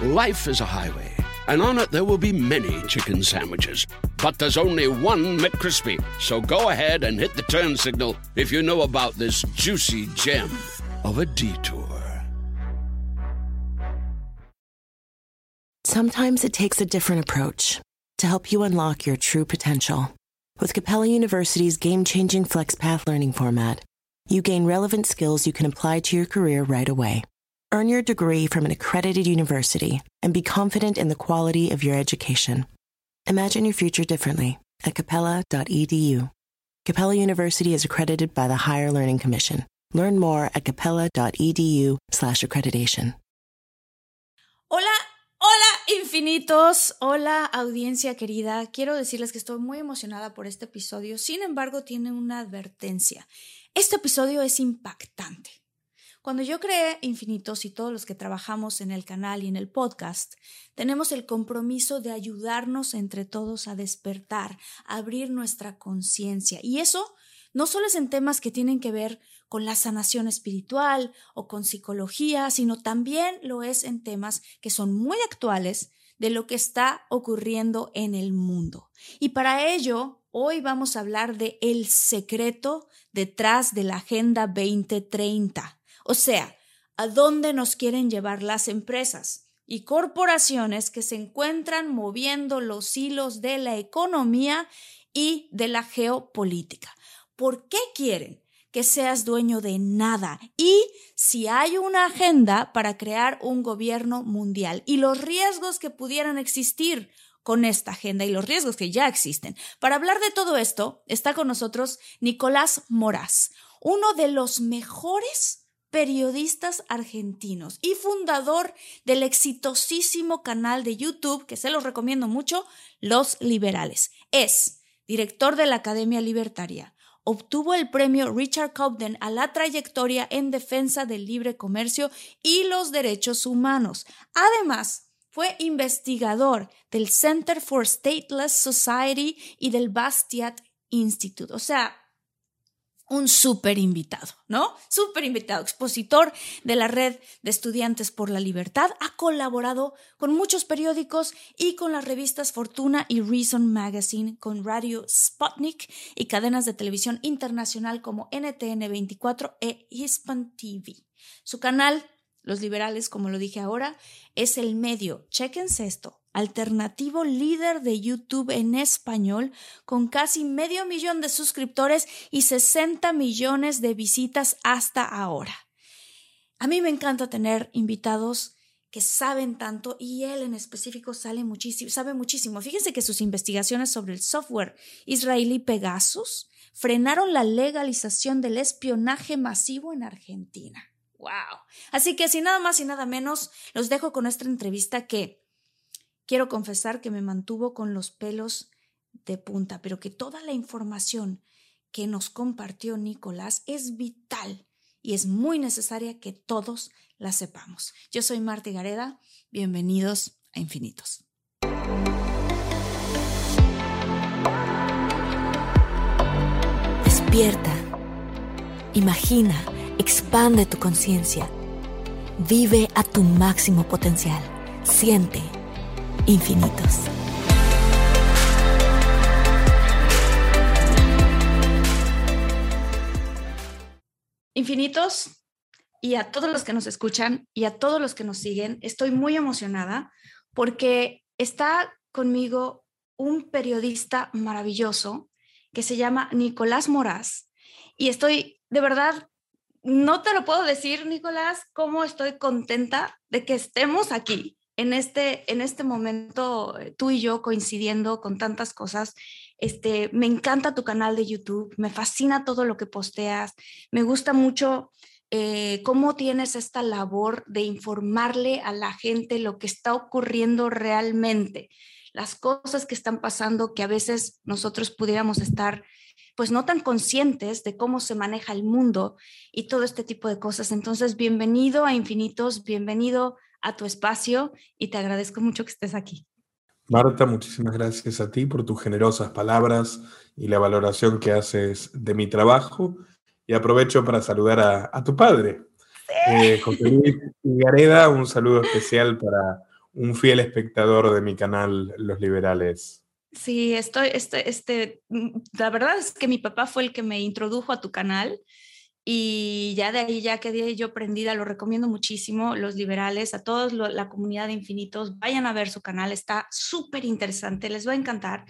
Life is a highway, and on it there will be many chicken sandwiches. But there's only one McCrispy. So go ahead and hit the turn signal if you know about this juicy gem of a detour. Sometimes it takes a different approach to help you unlock your true potential. With Capella University's game changing FlexPath learning format, you gain relevant skills you can apply to your career right away. Earn your degree from an accredited university and be confident in the quality of your education. Imagine your future differently at capella.edu. Capella University is accredited by the Higher Learning Commission. Learn more at capella.edu/slash accreditation. Hola, hola infinitos, hola audiencia querida. Quiero decirles que estoy muy emocionada por este episodio. Sin embargo, tiene una advertencia. Este episodio es impactante. Cuando yo creé Infinitos y todos los que trabajamos en el canal y en el podcast, tenemos el compromiso de ayudarnos entre todos a despertar, a abrir nuestra conciencia. Y eso no solo es en temas que tienen que ver con la sanación espiritual o con psicología, sino también lo es en temas que son muy actuales de lo que está ocurriendo en el mundo. Y para ello, hoy vamos a hablar de el secreto detrás de la Agenda 2030 o sea, ¿a dónde nos quieren llevar las empresas? y corporaciones que se encuentran moviendo los hilos de la economía y de la geopolítica. ¿Por qué quieren que seas dueño de nada? Y si hay una agenda para crear un gobierno mundial y los riesgos que pudieran existir con esta agenda y los riesgos que ya existen. Para hablar de todo esto está con nosotros Nicolás Moraz, uno de los mejores periodistas argentinos y fundador del exitosísimo canal de YouTube, que se los recomiendo mucho, Los Liberales. Es director de la Academia Libertaria. Obtuvo el premio Richard Cobden a la trayectoria en defensa del libre comercio y los derechos humanos. Además, fue investigador del Center for Stateless Society y del Bastiat Institute. O sea, un súper invitado, ¿no? Súper invitado, expositor de la Red de Estudiantes por la Libertad, ha colaborado con muchos periódicos y con las revistas Fortuna y Reason Magazine, con Radio Sputnik y cadenas de televisión internacional como NTN 24 e Hispan TV. Su canal, Los Liberales, como lo dije ahora, es el medio, chequense esto, alternativo líder de YouTube en español, con casi medio millón de suscriptores y 60 millones de visitas hasta ahora. A mí me encanta tener invitados que saben tanto y él en específico sabe muchísimo, sabe muchísimo. Fíjense que sus investigaciones sobre el software israelí Pegasus frenaron la legalización del espionaje masivo en Argentina. ¡Wow! Así que sin nada más y nada menos, los dejo con esta entrevista que Quiero confesar que me mantuvo con los pelos de punta, pero que toda la información que nos compartió Nicolás es vital y es muy necesaria que todos la sepamos. Yo soy Marta Gareda, bienvenidos a Infinitos. Despierta, imagina, expande tu conciencia, vive a tu máximo potencial, siente infinitos. Infinitos, y a todos los que nos escuchan y a todos los que nos siguen, estoy muy emocionada porque está conmigo un periodista maravilloso que se llama Nicolás Moraz y estoy de verdad no te lo puedo decir, Nicolás, cómo estoy contenta de que estemos aquí en este, en este momento, eh, tú y yo coincidiendo con tantas cosas, este, me encanta tu canal de YouTube, me fascina todo lo que posteas, me gusta mucho eh, cómo tienes esta labor de informarle a la gente lo que está ocurriendo realmente, las cosas que están pasando que a veces nosotros pudiéramos estar pues no tan conscientes de cómo se maneja el mundo y todo este tipo de cosas. Entonces, bienvenido a Infinitos, bienvenido a tu espacio y te agradezco mucho que estés aquí. Marta, muchísimas gracias a ti por tus generosas palabras y la valoración que haces de mi trabajo. Y aprovecho para saludar a, tu padre, eh, José Luis Gareda. Un saludo especial para un fiel espectador de mi canal Los Liberales. Sí, estoy, este, este, mm, la verdad es que mi papá fue el que me introdujo a tu canal y ya de ahí ya quedé yo prendida, lo recomiendo muchísimo, los liberales, a todos la comunidad de infinitos, vayan a ver su canal, está súper interesante, les va a encantar.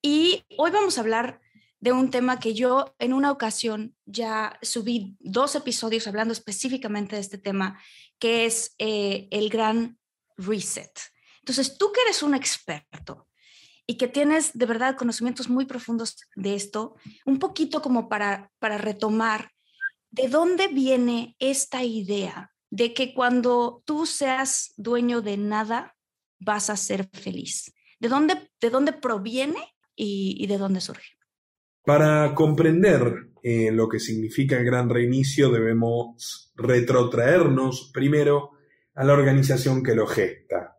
Y hoy vamos a hablar de un tema que yo en una ocasión ya subí dos episodios hablando específicamente de este tema, que es eh, el gran reset. Entonces, tú que eres un experto, y que tienes de verdad conocimientos muy profundos de esto, un poquito como para, para retomar, ¿de dónde viene esta idea de que cuando tú seas dueño de nada, vas a ser feliz? ¿De dónde, de dónde proviene y, de dónde surge? Para comprender eh, lo que significa el gran reinicio, debemos retrotraernos primero a la organización que lo gesta,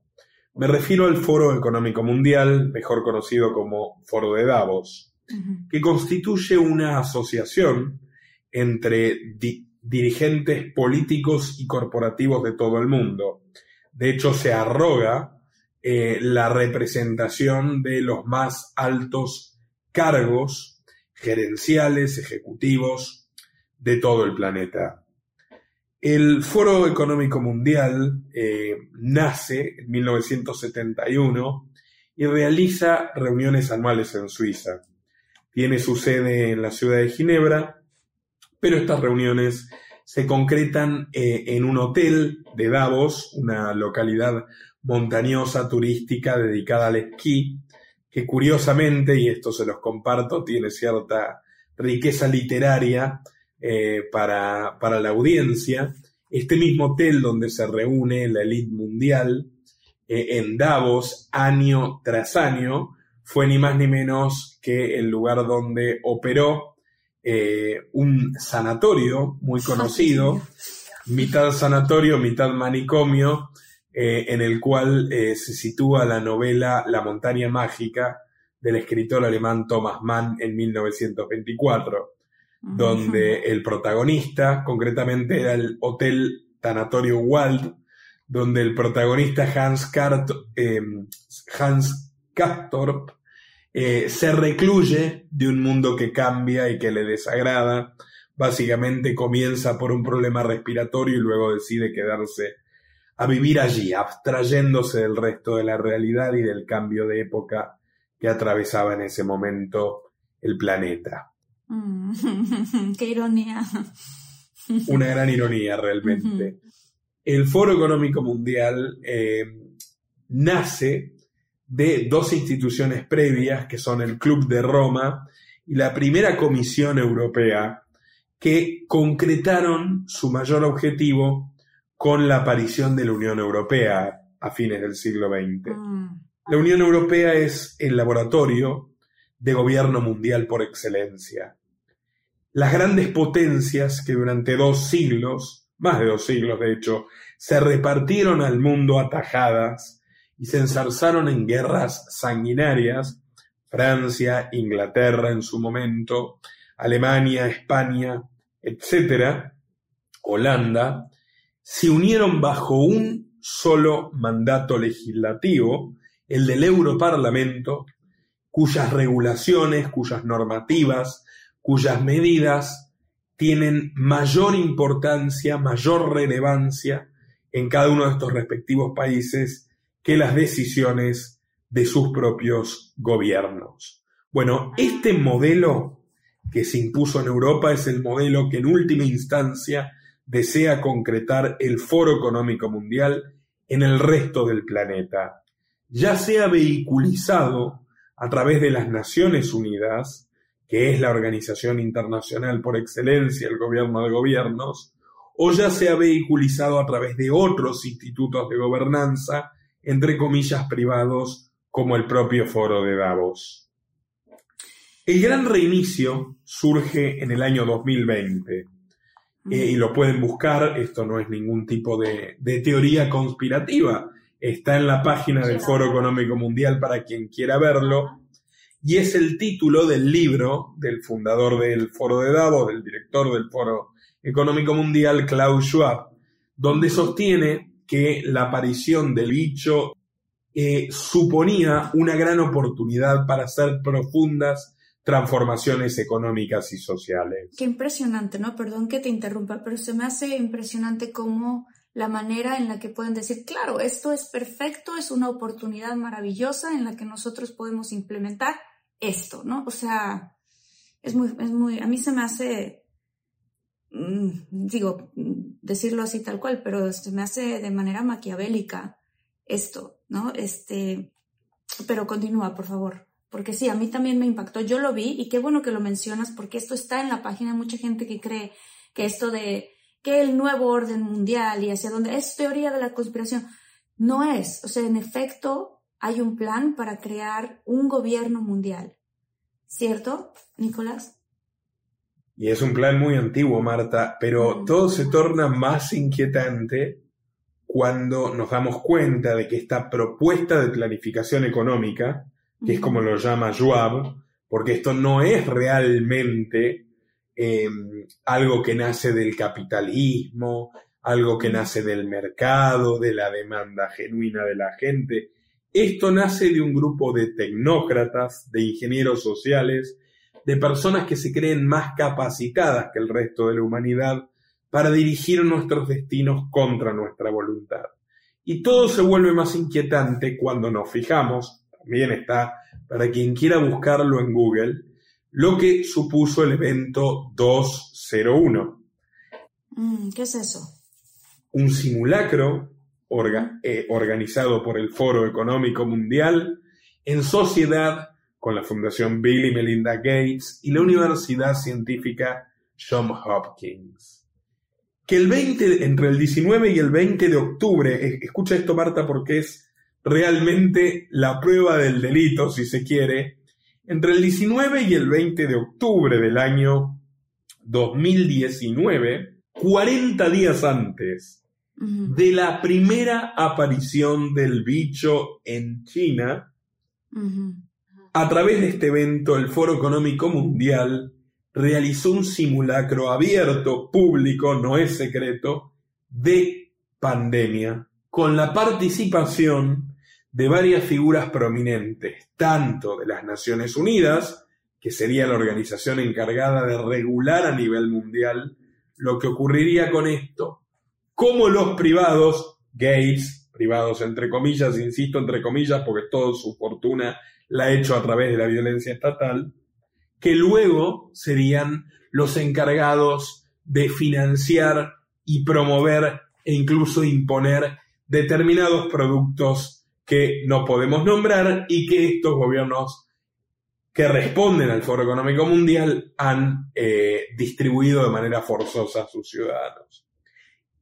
me refiero al Foro Económico Mundial, mejor conocido como Foro de Davos, que constituye una asociación entre dirigentes políticos y corporativos de todo el mundo. De hecho, se arroga eh, la representación de los más altos cargos gerenciales, ejecutivos de todo el planeta. El Foro Económico Mundial eh, nace en 1971 y realiza reuniones anuales en Suiza. Tiene su sede en la ciudad de Ginebra, pero estas reuniones se concretan eh, en un hotel de Davos, una localidad montañosa turística dedicada al esquí, que curiosamente, y esto se los comparto, tiene cierta riqueza literaria, eh, para, la audiencia. Este mismo hotel donde se reúne la élite mundial eh, en Davos año tras año fue ni más ni menos que el lugar donde operó eh, un sanatorio muy conocido, mitad sanatorio, mitad manicomio, en el cual se sitúa la novela La montaña mágica del escritor alemán Thomas Mann en 1924 donde el protagonista, concretamente era el Hotel Tanatorio Wald, donde el protagonista Hans, Kart, em, Hans Kastorp eh, se recluye de un mundo que cambia y que le desagrada. Básicamente comienza por un problema respiratorio y luego decide quedarse a vivir allí, abstrayéndose del resto de la realidad y del cambio de época que atravesaba en ese momento el planeta. Mm, qué ironía. Una gran ironía realmente. El Foro Económico Mundial eh, nace de dos instituciones previas, que son el Club de Roma y la primera Comisión Europea, que concretaron su mayor objetivo con la aparición de la Unión Europea a fines del siglo XX. Mm. La Unión Europea es el laboratorio de gobierno mundial por excelencia las grandes potencias que durante dos siglos, más de dos siglos de hecho, se repartieron al mundo atajadas y se ensarzaron en guerras sanguinarias, Francia, Inglaterra en su momento, Alemania, España, etc., Holanda, se unieron bajo un solo mandato legislativo, el del Europarlamento, cuyas regulaciones, cuyas normativas, cuyas medidas tienen mayor importancia, mayor relevancia en cada uno de estos respectivos países que las decisiones de sus propios gobiernos. Bueno, este modelo que se impuso en Europa es el modelo que en última instancia desea concretar el Foro Económico Mundial en el resto del planeta, ya sea vehiculizado a través de las Naciones Unidas, que es la organización internacional por excelencia, el gobierno de gobiernos, o ya se ha vehiculizado a través de otros institutos de gobernanza, entre comillas privados, como el propio foro de Davos. El gran reinicio surge en el año 2020 eh, y lo pueden buscar, esto no es ningún tipo de, de teoría conspirativa, está en la página del Foro Económico Mundial para quien quiera verlo, y es el título del libro del fundador del Foro de Davos, del director del Foro Económico Mundial, Klaus Schwab, donde sostiene que la aparición del bicho eh, suponía una gran oportunidad para hacer profundas transformaciones económicas y sociales. Qué impresionante, ¿no? Perdón que te interrumpa, pero se me hace impresionante cómo la manera en la que pueden decir, claro, esto es perfecto, es una oportunidad maravillosa en la que nosotros podemos implementar esto, ¿no? O sea, es muy, es muy, a mí se me hace, mm, digo, decirlo así tal cual, pero se me hace de manera maquiavélica esto, ¿no? Este, pero continúa, por favor. Porque sí, a mí también me impactó. Yo lo vi y qué bueno que lo mencionas porque esto está en la página. Mucha gente que cree que esto de que el nuevo orden mundial y hacia dónde es teoría de la conspiración. No es. O sea, en efecto, hay un plan para crear un gobierno mundial. ¿Cierto, Nicolás? Y es un plan muy antiguo, Marta, pero todo se torna más inquietante cuando nos damos cuenta de que esta propuesta de planificación económica, que es como lo llama Joab, porque esto no es realmente em, algo que nace del capitalismo, algo que nace del mercado, de la demanda genuina de la gente. Esto nace de un grupo de tecnócratas, de ingenieros sociales, de personas que se creen más capacitadas que el resto de la humanidad para dirigir nuestros destinos contra nuestra voluntad. Y todo se vuelve más inquietante cuando nos fijamos, también está para quien quiera buscarlo en Google, lo que supuso el evento 201. Mm, ¿Qué es eso? Un simulacro eh, organizado por el Foro Económico Mundial en sociedad con la Fundación Bill y Melinda Gates y la Universidad Científica Johns Hopkins. Que el 20, entre el 19 y el 20 de octubre, escucha esto Marta porque es realmente la prueba del delito, si se quiere, entre el 19 y el 20 de octubre del año 2019, 40 días antes de la primera aparición del bicho en China, a través de este evento, el Foro Económico Mundial realizó un simulacro abierto, público, no es secreto, de pandemia, con la participación de varias figuras prominentes, tanto de las Naciones Unidas, que sería la organización encargada de regular a nivel mundial lo que ocurriría con esto, como los privados, Gates, privados entre comillas, insisto entre comillas, porque toda su fortuna la ha hecho a través de la violencia estatal, que luego serían los encargados de financiar y promover e incluso imponer determinados productos que no podemos nombrar y que estos gobiernos que responden al Foro Económico Mundial han eh, distribuido de manera forzosa a sus ciudadanos.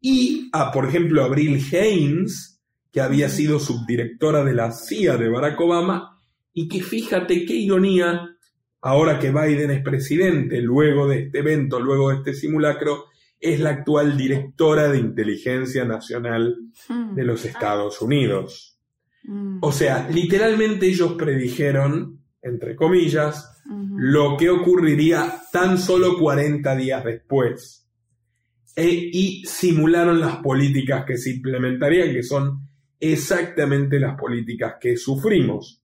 Y a, por ejemplo, Abril Haynes, que había sido subdirectora de la CIA de Barack Obama, y que fíjate qué ironía, ahora que Biden es presidente, luego de este evento, luego de este simulacro, es la actual directora de inteligencia nacional hmm. de los Estados Unidos. Hmm. O sea, literalmente ellos predijeron, entre comillas, lo que ocurriría tan solo 40 días después. E, y simularon las políticas que se implementarían, que son exactamente las políticas que sufrimos.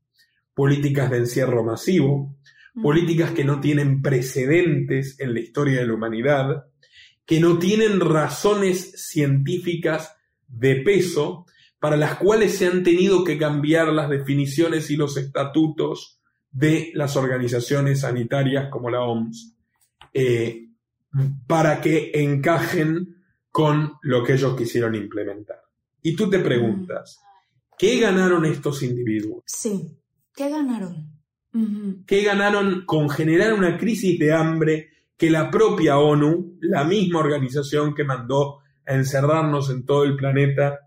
Políticas de encierro masivo, políticas que no tienen precedentes en la historia de la humanidad, que no tienen razones científicas de peso, para las cuales se han tenido que cambiar las definiciones y los estatutos de las organizaciones sanitarias como la OMS, eh, para que encajen con lo que ellos quisieron implementar. Y tú te preguntas, ¿qué ganaron estos individuos? Sí, ¿qué ganaron? que ganaron con generar una crisis de hambre que la propia ONU, la misma organización que mandó a encerrarnos en todo el planeta,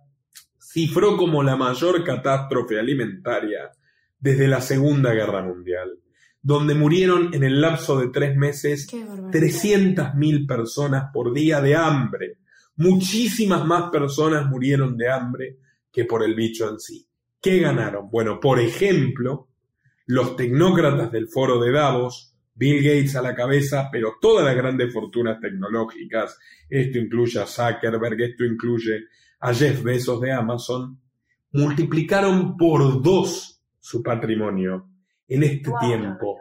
cifró como la mayor catástrofe alimentaria desde la Segunda Guerra Mundial, donde murieron en el lapso de tres meses 300.000 personas por día de hambre. Muchísimas más personas murieron de hambre que por el bicho en sí. ¿Qué ganaron? Bueno, por ejemplo, los tecnócratas del foro de Davos, Bill Gates a la cabeza, pero todas las grandes fortunas tecnológicas, esto incluye a Zuckerberg, esto incluye a Jeff Bezos de Amazon, multiplicaron por dos su patrimonio en este tiempo.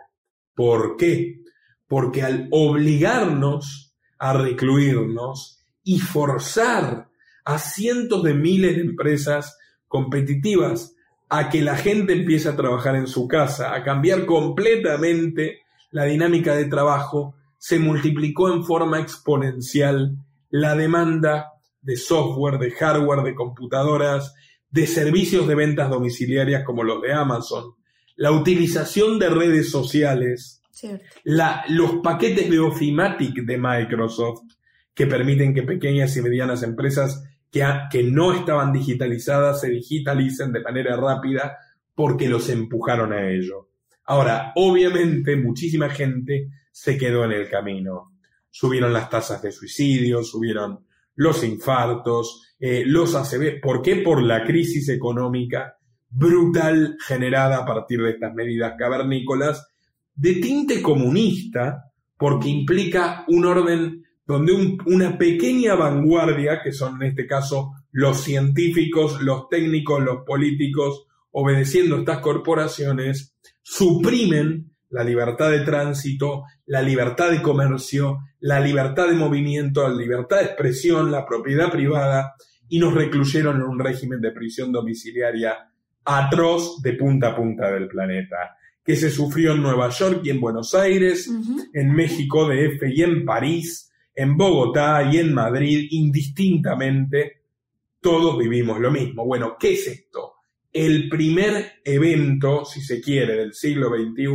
¿Por qué? Porque al obligarnos a recluirnos y forzar a cientos de miles de empresas competitivas a que la gente empiece a trabajar en su casa, a cambiar completamente la dinámica de trabajo, se multiplicó en forma exponencial la demanda de software, de hardware, de computadoras, de servicios de ventas domiciliarias como los de Amazon, la utilización de redes sociales, los paquetes de Ofimatic de Microsoft, que permiten que pequeñas y medianas empresas que, que no estaban digitalizadas se digitalicen de manera rápida porque los empujaron a ello. Ahora, obviamente, muchísima gente se quedó en el camino. Subieron las tasas de suicidio, subieron los infartos, eh, los ACV. ¿Por qué? Por la crisis económica brutal generada a partir de estas medidas cavernícolas de tinte comunista, porque implica un orden donde una pequeña vanguardia, que son en este caso los científicos, los técnicos, los políticos, obedeciendo estas corporaciones, suprimen la libertad de tránsito, la libertad de comercio, la libertad de movimiento, la libertad de expresión, la propiedad privada, y nos recluyeron en un régimen de prisión domiciliaria atroz de punta a punta del planeta, que se sufrió en Nueva York y en Buenos Aires, en México DF y en París, en Bogotá y en Madrid, indistintamente, todos vivimos lo mismo. Bueno, ¿qué es esto? El primer evento, si se quiere, del siglo XXI,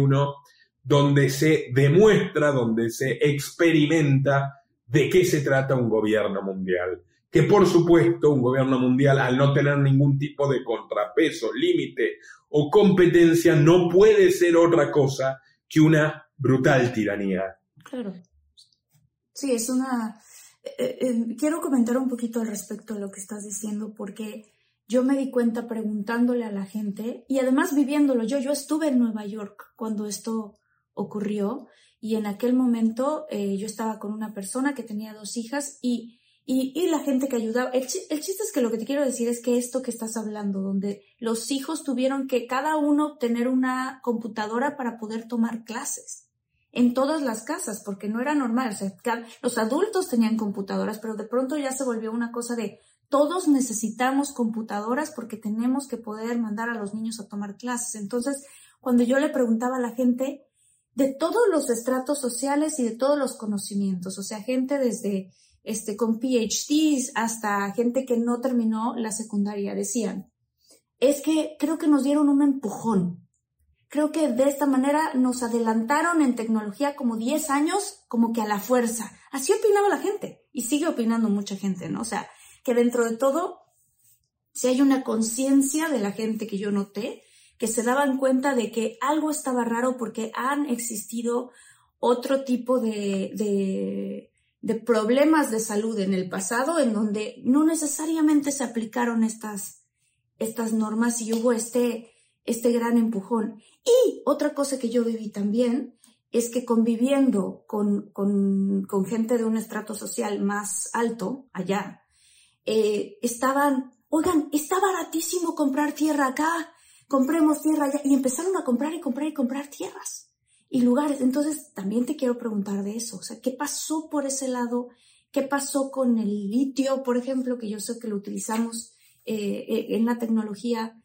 donde se demuestra, donde se experimenta de qué se trata un gobierno mundial. Que por supuesto un gobierno mundial, al no tener ningún tipo de contrapeso, límite o competencia, no puede ser otra cosa que una brutal tiranía. Claro. Sí, es una... Eh, eh, quiero comentar un poquito al respecto de lo que estás diciendo porque yo me di cuenta preguntándole a la gente y además viviéndolo yo. Yo estuve en Nueva York cuando esto ocurrió y en aquel momento eh, yo estaba con una persona que tenía dos hijas y, y, la gente que ayudaba. El, el, chiste es que lo que te quiero decir es que esto que estás hablando, donde los hijos tuvieron que cada uno tener una computadora para poder tomar clases en todas las casas, porque no era normal. los adultos tenían computadoras, pero de pronto ya se volvió una cosa de todos necesitamos computadoras porque tenemos que poder mandar a los niños a tomar clases. Entonces, cuando yo le preguntaba a la gente de todos los estratos sociales y de todos los conocimientos, o sea, gente desde este con PhDs hasta gente que no terminó la secundaria, decían, es que creo que nos dieron un empujón Creo que de esta manera nos adelantaron en tecnología como 10 años, como que a la fuerza. Así opinaba la gente y sigue opinando mucha gente, ¿no? O sea, que dentro de todo, si hay una conciencia de la gente que yo noté, que se daban cuenta de que algo estaba raro porque han existido otro tipo de, de, de problemas de salud en el pasado en donde no necesariamente se aplicaron estas, estas normas y hubo este, este gran empujón. Y otra cosa que yo viví también es que conviviendo con, con, gente de un estrato social más alto, allá, eh, estaban, oigan, está baratísimo comprar tierra acá, compremos tierra allá, y empezaron a comprar y comprar y comprar tierras y lugares. Entonces, también te quiero preguntar de eso, o sea, ¿qué pasó por ese lado? ¿Qué pasó con el litio, por ejemplo, que yo sé que lo utilizamos eh, eh, en la tecnología?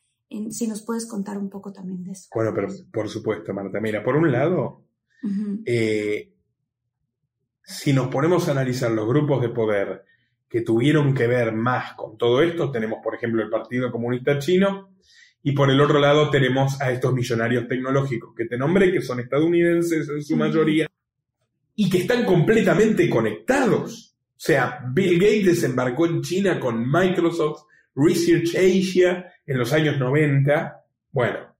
si nos puedes contar un poco también de eso. Bueno, pero por supuesto, Marta. Mira, por un lado, eh, si nos ponemos a analizar los grupos de poder que tuvieron que ver más con todo esto, tenemos, por ejemplo, el Partido Comunista Chino, y por el otro lado tenemos a estos millonarios tecnológicos que te nombré, que son estadounidenses en su mayoría, y que están completamente conectados. O sea, Bill Gates desembarcó en China con Microsoft, Research Asia, en los años 90, bueno,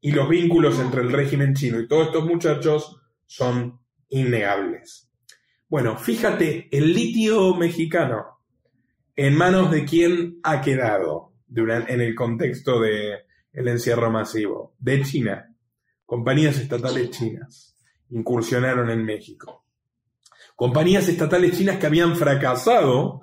y los vínculos entre el régimen chino y todos estos muchachos son innegables. Bueno, fíjate, el litio mexicano, ¿en manos de quién ha quedado en el contexto del el encierro masivo? De China. Compañías estatales chinas incursionaron en México. Compañías estatales chinas que habían fracasado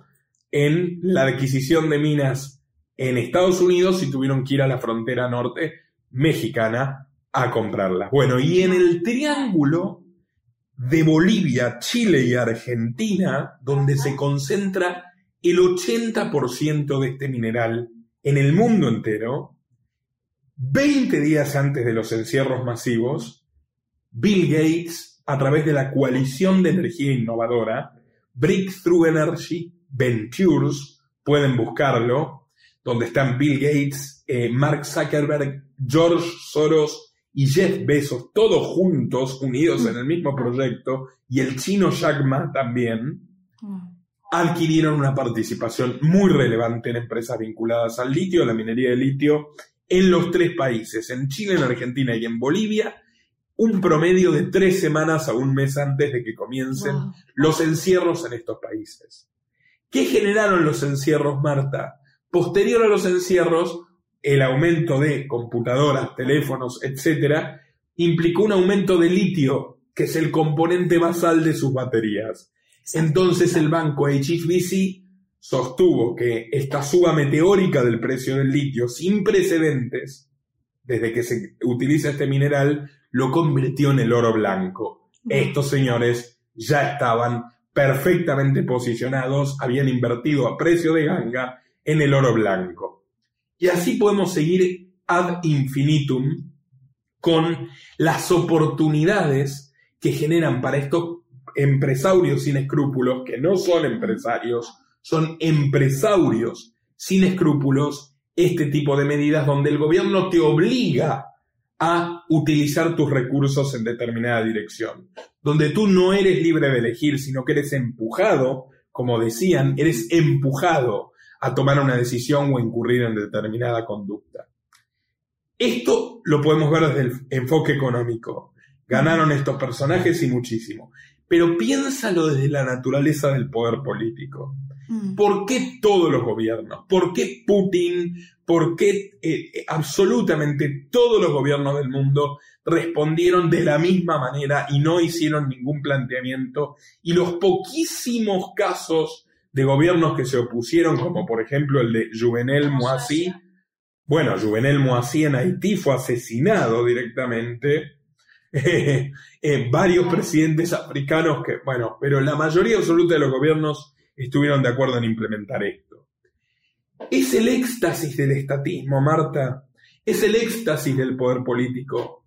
en la adquisición de minas en Estados Unidos y tuvieron que ir a la frontera norte mexicana a comprarlas. Bueno, y en el triángulo de Bolivia, Chile y Argentina, donde se concentra el 80% de este mineral en el mundo entero, 20 días antes de los encierros masivos, Bill Gates, a través de la coalición de energía innovadora, Breakthrough Energy Ventures, pueden buscarlo, donde están Bill Gates, eh, Mark Zuckerberg, George Soros y Jeff Bezos, todos juntos, unidos en el mismo proyecto, y el chino Jack Ma también, adquirieron una participación muy relevante en empresas vinculadas al litio, a la minería de litio, en los tres países, en Chile, en Argentina y en Bolivia, un promedio de tres semanas a un mes antes de que comiencen los encierros en estos países. ¿Qué generaron los encierros, Marta? Posterior a los encierros, el aumento de computadoras, teléfonos, etc., implicó un aumento de litio, que es el componente basal de sus baterías. Entonces el banco HSBC sostuvo que esta suba meteórica del precio del litio, sin precedentes, desde que se utiliza este mineral, lo convirtió en el oro blanco. Estos señores ya estaban perfectamente posicionados, habían invertido a precio de ganga en el oro blanco. Y así podemos seguir ad infinitum con las oportunidades que generan para estos empresarios sin escrúpulos, que no son empresarios, son empresarios sin escrúpulos, este tipo de medidas donde el gobierno te obliga a utilizar tus recursos en determinada dirección, donde tú no eres libre de elegir, sino que eres empujado, como decían, eres empujado a tomar una decisión o incurrir en determinada conducta. Esto lo podemos ver desde el enfoque económico. Ganaron estos personajes y muchísimo. Pero piénsalo desde la naturaleza del poder político. Mm. ¿Por qué todos los gobiernos? ¿Por qué Putin? ¿Por qué eh, absolutamente todos los gobiernos del mundo respondieron de la misma manera y no hicieron ningún planteamiento? Y los poquísimos casos de gobiernos que se opusieron, como por ejemplo el de Juvenel Moissi, bueno, Juvenel Moissi en Haití fue asesinado directamente eh, eh, varios presidentes africanos que, bueno, pero la mayoría absoluta de los gobiernos estuvieron de acuerdo en implementar esto. Es el éxtasis del estatismo, Marta. Es el éxtasis del poder político.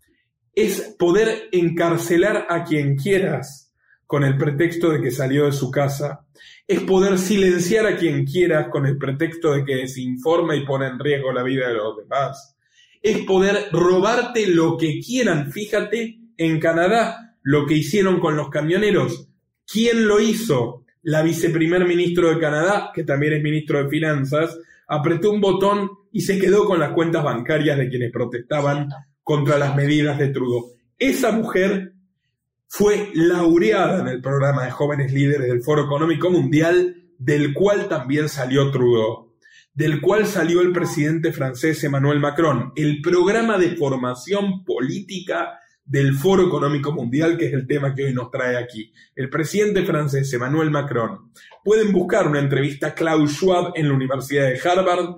Es poder encarcelar a quien quieras con el pretexto de que salió de su casa. Es poder silenciar a quien quieras con el pretexto de que desinforma y pone en riesgo la vida de los demás es poder robarte lo que quieran. Fíjate en Canadá lo que hicieron con los camioneros. ¿Quién lo hizo? La viceprimer ministro de Canadá, que también es ministro de Finanzas, apretó un botón y se quedó con las cuentas bancarias de quienes protestaban contra las medidas de Trudeau. Esa mujer fue laureada en el programa de jóvenes líderes del Foro Económico Mundial, del cual también salió Trudeau del cual salió el presidente francés Emmanuel Macron, el programa de formación política del Foro Económico Mundial, que es el tema que hoy nos trae aquí. El presidente francés Emmanuel Macron. Pueden buscar una entrevista a Klaus Schwab en la Universidad de Harvard,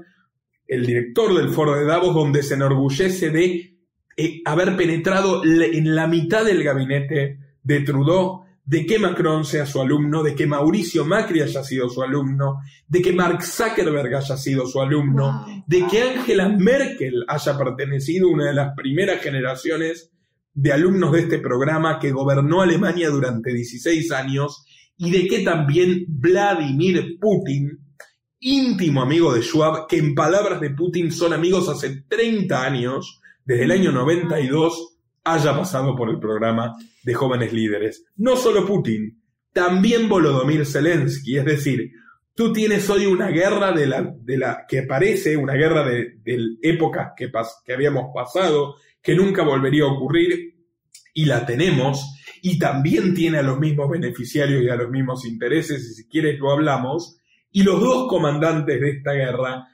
el director del Foro de Davos, donde se enorgullece de eh, haber penetrado en la mitad del gabinete de Trudeau de que Macron sea su alumno, de que Mauricio Macri haya sido su alumno, de que Mark Zuckerberg haya sido su alumno, de que Angela Merkel haya pertenecido a una de las primeras generaciones de alumnos de este programa que gobernó Alemania durante 16 años y de que también Vladimir Putin, íntimo amigo de Schwab, que en palabras de Putin son amigos hace 30 años, desde el año 92, haya pasado por el programa de jóvenes líderes. No solo Putin, también Volodymyr Zelensky. Es decir, tú tienes hoy una guerra de la, de la que parece una guerra de, épocas que, que habíamos pasado, que nunca volvería a ocurrir, y la tenemos, y también tiene a los mismos beneficiarios y a los mismos intereses, y si quieres lo hablamos, y los dos comandantes de esta guerra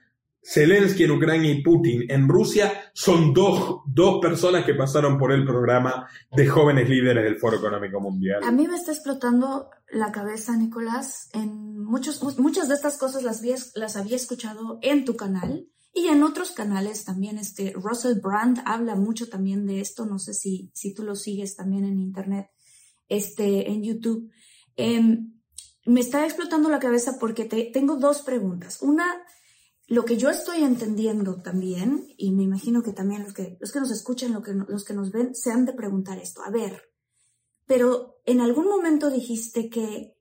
Zelensky en Ucrania y Putin en Rusia son dos, dos, personas que pasaron por el programa de jóvenes líderes del Foro Económico Mundial. A mí me está explotando la cabeza, Nicolás. En muchos, muchas de estas cosas las, las había escuchado en tu canal y en otros canales también. Este, Russell Brand habla mucho también de esto. No sé si, si tú lo sigues también en Internet, este, en YouTube. Em, me está explotando la cabeza porque te, tengo dos preguntas. Una lo que yo estoy entendiendo también, y me imagino que también los que, los que nos escuchan, los que, los que nos ven, se han de preguntar esto. A ver, pero en algún momento dijiste que,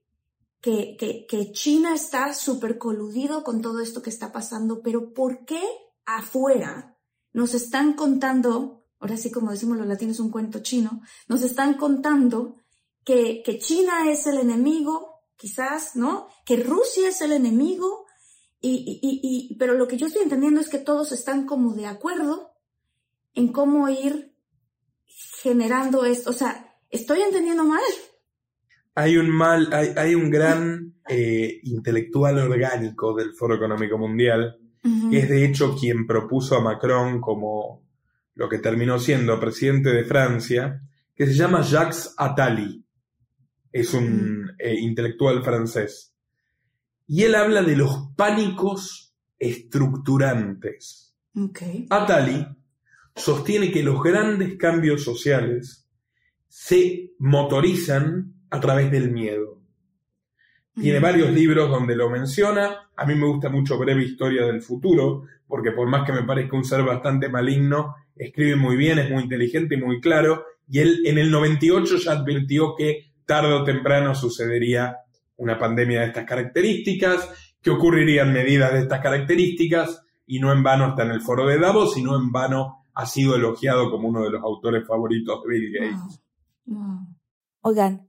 que, China está súper coludido con todo esto que está pasando, pero ¿por qué afuera nos están contando, ahora sí como decimos los latinos, un cuento chino, nos están contando que, China es el enemigo, quizás, ¿no? Que Rusia es el enemigo, y, pero lo que yo estoy entendiendo es que todos están como de acuerdo en cómo ir generando esto. O sea, ¿estoy entendiendo mal? Hay un mal, hay, hay un gran eh, intelectual orgánico del Foro Económico Mundial, que es de hecho quien propuso a Macron como lo que terminó siendo presidente de Francia, que se llama Jacques Attali. Es un eh, intelectual francés. Y él habla de los pánicos estructurantes. Atali sostiene que los grandes cambios sociales se motorizan a través del miedo. Tiene varios libros donde lo menciona. A mí me gusta mucho Breve Historia del Futuro, porque por más que me parezca un ser bastante maligno, escribe muy bien, es muy inteligente y muy claro. Y él en el 98 ya advirtió que tarde o temprano sucedería una pandemia de estas características, que ocurrirían medidas de estas características, y no en vano está en el foro de Davos, sino en vano ha sido elogiado como uno de los autores favoritos de Bill Gates. Oigan,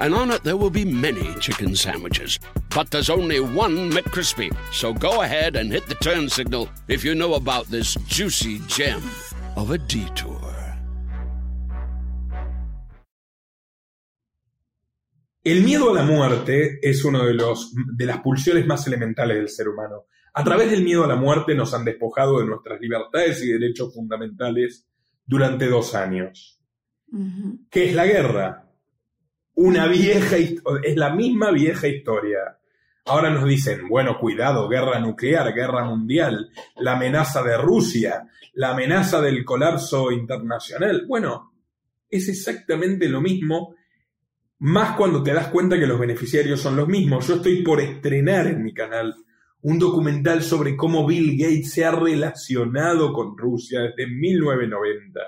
and on it there will be many chicken sandwiches. But there's only one McCrispy. So go ahead and hit the turn signal if you know about this juicy gem of a detour. El miedo a la muerte es una de, los, de las pulsiones más elementales del ser humano. A través del miedo a la muerte nos han despojado de nuestras libertades y derechos fundamentales durante dos años. ¿Qué es la guerra? Una vieja es la misma vieja historia. Ahora nos dicen, bueno, cuidado, guerra nuclear, guerra mundial, la amenaza de Rusia, la amenaza del colapso internacional. Bueno, es exactamente lo mismo más cuando te das cuenta que los beneficiarios son los mismos. Yo estoy por estrenar en mi canal un documental sobre cómo Bill Gates se ha relacionado con Rusia desde 1990.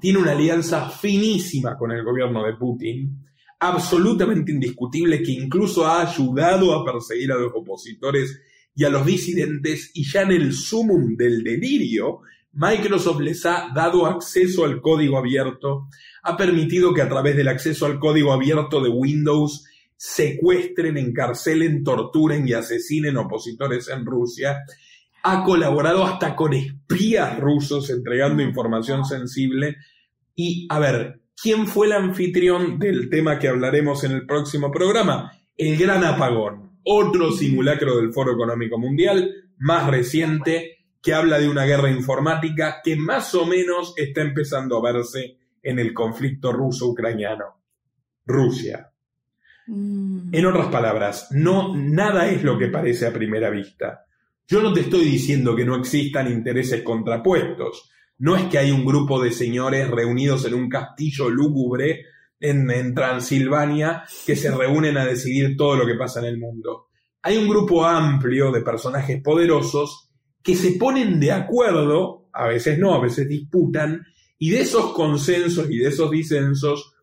Tiene una alianza finísima con el gobierno de Putin, absolutamente indiscutible, que incluso ha ayudado a perseguir a los opositores y a los disidentes, y ya en el sumum del delirio, Microsoft les ha dado acceso al código abierto ha permitido que a través del acceso al código abierto de Windows secuestren, encarcelen, torturen y asesinen opositores en Rusia. Ha colaborado hasta con espías rusos entregando información sensible. Y, a ver, ¿quién fue el anfitrión del tema que hablaremos en el próximo programa? El gran apagón, otro simulacro del Foro Económico Mundial, más reciente, que habla de una guerra informática que más o menos está empezando a verse en el conflicto ruso-ucraniano. Rusia. Mm. En otras palabras, no nada es lo que parece a primera vista. Yo no te estoy diciendo que no existan intereses contrapuestos. No es que hay un grupo de señores reunidos en un castillo lúgubre en, en Transilvania que se reúnen a decidir todo lo que pasa en el mundo. Hay un grupo amplio de personajes poderosos que se ponen de acuerdo, a veces no, a veces disputan, y de esos consensos y de esos disensos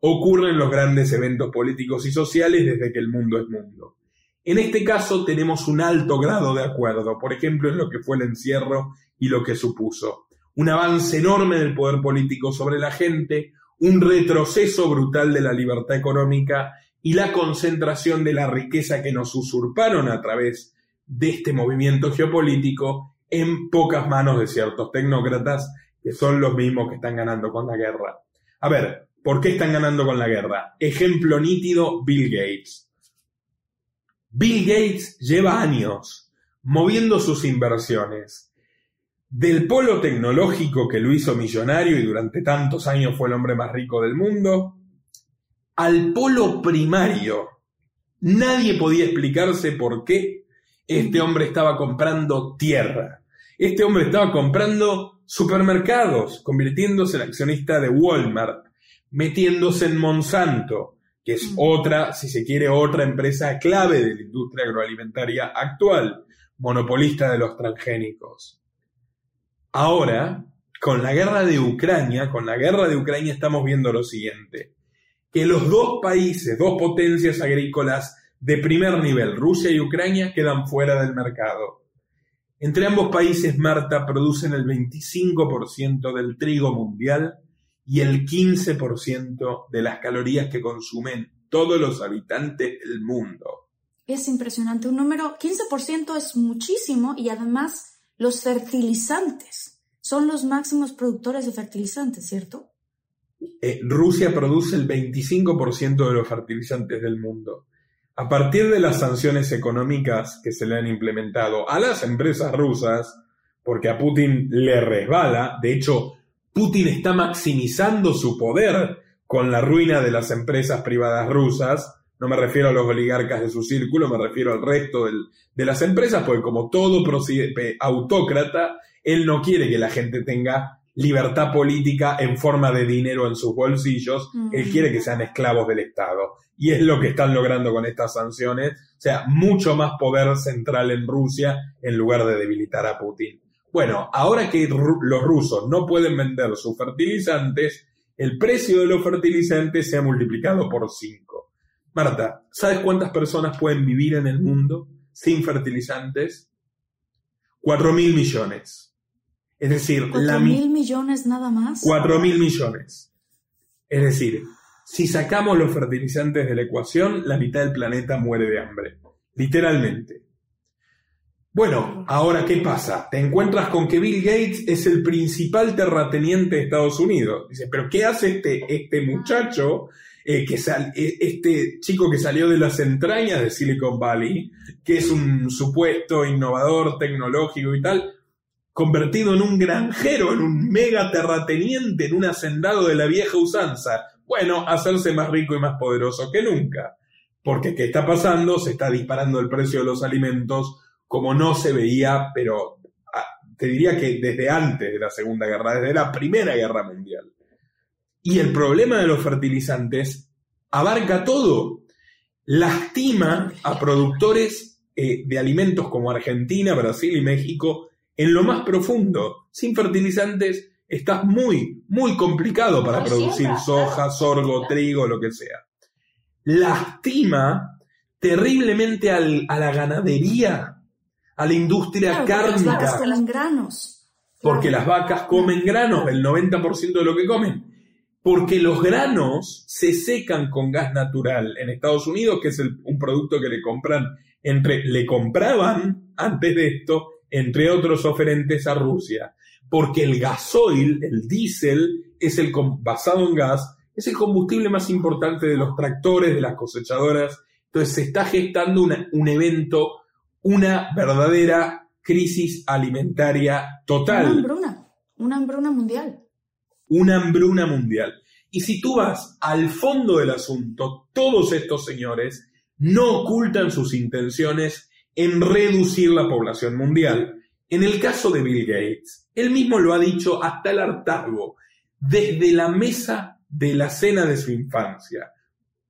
ocurren los grandes eventos políticos y sociales desde que el mundo es mundo. En este caso tenemos un alto grado de acuerdo, por ejemplo, en lo que fue el encierro y lo que supuso. Un avance enorme del poder político sobre la gente, un retroceso brutal de la libertad económica y la concentración de la riqueza que nos usurparon a través de este movimiento geopolítico en pocas manos de ciertos tecnócratas que son los mismos que están ganando con la guerra. A ver, ¿por qué están ganando con la guerra? Ejemplo nítido, Bill Gates. Bill Gates lleva años moviendo sus inversiones del polo tecnológico que lo hizo millonario y durante tantos años fue el hombre más rico del mundo, al polo primario. Nadie podía explicarse por qué este hombre estaba comprando tierra. Este hombre estaba comprando supermercados, convirtiéndose en accionista de Walmart, metiéndose en Monsanto, que es otra, si se quiere, otra empresa clave de la industria agroalimentaria actual, monopolista de los transgénicos. Ahora, con la guerra de Ucrania, con la guerra de Ucrania estamos viendo lo siguiente, que los dos países, dos potencias agrícolas de primer nivel, Rusia y Ucrania, quedan fuera del mercado. Entre ambos países, Marta, producen el 25% del trigo mundial y el 15% de las calorías que consumen todos los habitantes del mundo. Es impresionante, un número, 15% es muchísimo y además los fertilizantes son los máximos productores de fertilizantes, ¿cierto? Eh, Rusia produce el 25% de los fertilizantes del mundo. A partir de las sanciones económicas que se le han implementado a las empresas rusas, porque a Putin le resbala, de hecho, Putin está maximizando su poder con la ruina de las empresas privadas rusas, no me refiero a los oligarcas de su círculo, me refiero al resto de las empresas, porque como todo autócrata, él no quiere que la gente tenga libertad política en forma de dinero en sus bolsillos, él quiere que sean esclavos del Estado. Y es lo que están logrando con estas sanciones, o sea, mucho más poder central en Rusia en lugar de debilitar a Putin. Bueno, ahora que los rusos no pueden vender sus fertilizantes, el precio de los fertilizantes se ha multiplicado por 5. Marta, ¿sabes cuántas personas pueden vivir en el mundo sin fertilizantes? Cuatro mil millones. Es decir, ¿Cuatro mil millones nada más? Cuatro mil millones. Es decir, si sacamos los fertilizantes de la ecuación, la mitad del planeta muere de hambre. Literalmente. Bueno, ahora, ¿qué pasa? Te encuentras con que Bill Gates es el principal terrateniente de Estados Unidos. Dice, pero ¿qué hace este, este muchacho eh, que eh, este chico que salió de las entrañas de Silicon Valley, que es un supuesto innovador tecnológico y tal, convertido en un granjero, en un mega terrateniente, en un hacendado de la vieja usanza. Bueno, hacerse más rico y más poderoso que nunca. Porque ¿qué está pasando? Se está disparando el precio de los alimentos como no se veía, pero ah, te diría que desde antes de la Segunda Guerra, desde la Primera Guerra Mundial. Y el problema de los fertilizantes abarca todo. Lastima a productores eh, de alimentos como Argentina, Brasil y México en lo más profundo. Sin fertilizantes está muy, muy complicado para producir soja, sorgo, trigo, lo que sea. Lastima terriblemente a la ganadería, a la industria cárnica. Las vacas comen granos. Porque las vacas comen granos, el 90% de lo que comen porque los granos se secan con gas natural en Estados Unidos, que es un producto que le compran entre, le compraban antes de esto, entre otros oferentes a Rusia, porque el gasoil, el diésel, es el basado en gas, es el combustible más importante de los tractores, de las cosechadoras. Entonces se está gestando un evento, una verdadera crisis alimentaria total. Una hambruna, una hambruna mundial una hambruna mundial. Y si tú vas al fondo del asunto, todos estos señores no ocultan sus intenciones en reducir la población mundial. En el caso de Bill Gates, él mismo lo ha dicho hasta el hartazgo, desde la mesa de la cena de su infancia.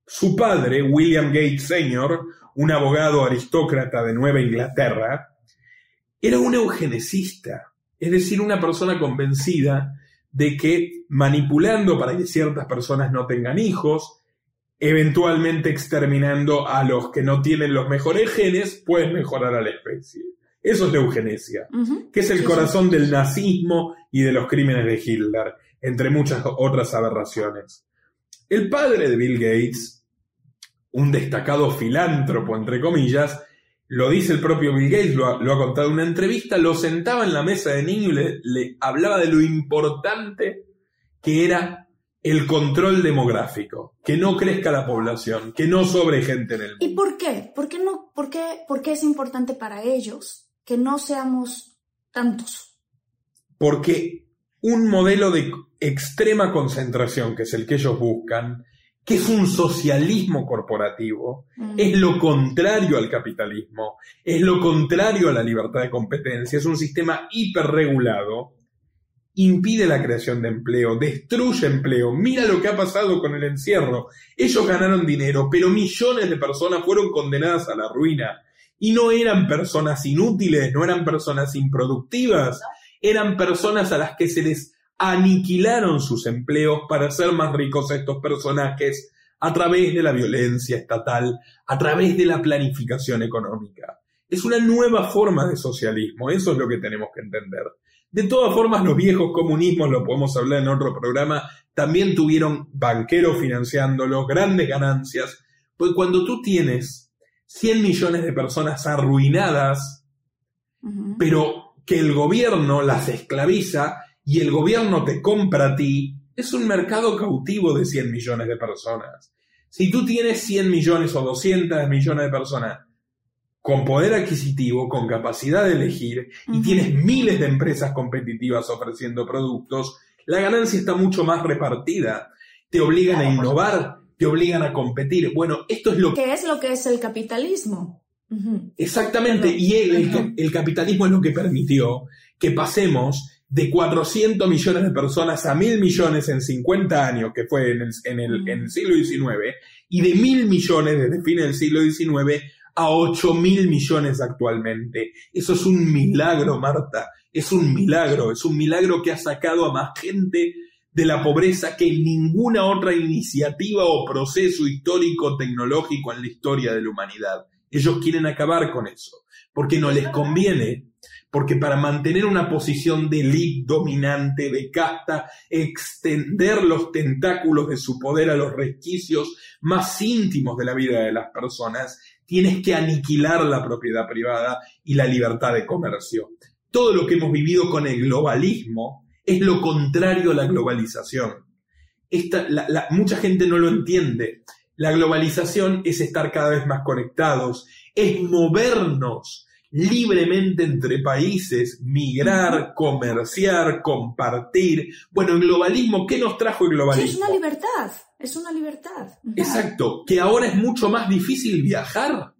Su padre, William Gates Sr., un abogado aristócrata de Nueva Inglaterra, era un eugenicista, es decir, una persona convencida de que manipulando para que ciertas personas no tengan hijos, eventualmente exterminando a los que no tienen los mejores genes, pueden mejorar a la especie. Eso es la eugenesia, que es el corazón del nazismo y de los crímenes de Hitler, entre muchas otras aberraciones. El padre de Bill Gates, un destacado filántropo, entre comillas, lo dice el propio Bill Gates, lo ha, contado en una entrevista, lo sentaba en la mesa de niño y le, le hablaba de lo importante que era el control demográfico, que no crezca la población, que no sobre gente en el mundo. ¿Y por qué? ¿Por qué, no, por qué, por qué es importante para ellos que no seamos tantos? Porque un modelo de extrema concentración, que es el que ellos buscan, que es un socialismo corporativo, mm. es lo contrario al capitalismo, es lo contrario a la libertad de competencia, es un sistema hiperregulado, impide la creación de empleo, destruye empleo. Mira lo que ha pasado con el encierro. Ellos ganaron dinero, pero millones de personas fueron condenadas a la ruina. Y no eran personas inútiles, no eran personas improductivas, eran personas a las que se les aniquilaron sus empleos para hacer más ricos a estos personajes a través de la violencia estatal, a través de la planificación económica. Es una nueva forma de socialismo, eso es lo que tenemos que entender. De todas formas, los viejos comunismos, lo podemos hablar en otro programa, también tuvieron banqueros financiándolos, grandes ganancias, pues cuando tú tienes 100 millones de personas arruinadas, pero que el gobierno las esclaviza, y el gobierno te compra a ti, es un mercado cautivo de 100 millones de personas. Si tú tienes 100 millones o 200 millones de personas con poder adquisitivo, con capacidad de elegir, y tienes miles de empresas competitivas ofreciendo productos, la ganancia está mucho más repartida. Te obligan a innovar, te obligan a competir. Bueno, esto es lo que... ¿Qué es lo que es el capitalismo? Exactamente, y el, el capitalismo es lo que permitió que pasemos de 400 millones de personas a mil millones en 50 años, que fue en el, en el, en el siglo XIX, y de mil millones desde fines del siglo XIX a 8 mil millones actualmente. Eso es un milagro, Marta. Es un milagro. Es un milagro que ha sacado a más gente de la pobreza que ninguna otra iniciativa o proceso histórico tecnológico en la historia de la humanidad. Ellos quieren acabar con eso, porque no les conviene porque para mantener una posición de elite dominante, de casta, extender los tentáculos de su poder a los resquicios más íntimos de la vida de las personas, tienes que aniquilar la propiedad privada y la libertad de comercio. Todo lo que hemos vivido con el globalismo es lo contrario a la globalización. mucha gente no lo entiende. La globalización es estar cada vez más conectados, es movernos libremente entre países, migrar, comerciar, compartir. Bueno, el globalismo, ¿qué nos trajo el globalismo? Sí, es una libertad, es una libertad. Exacto, que ahora es mucho más difícil viajar,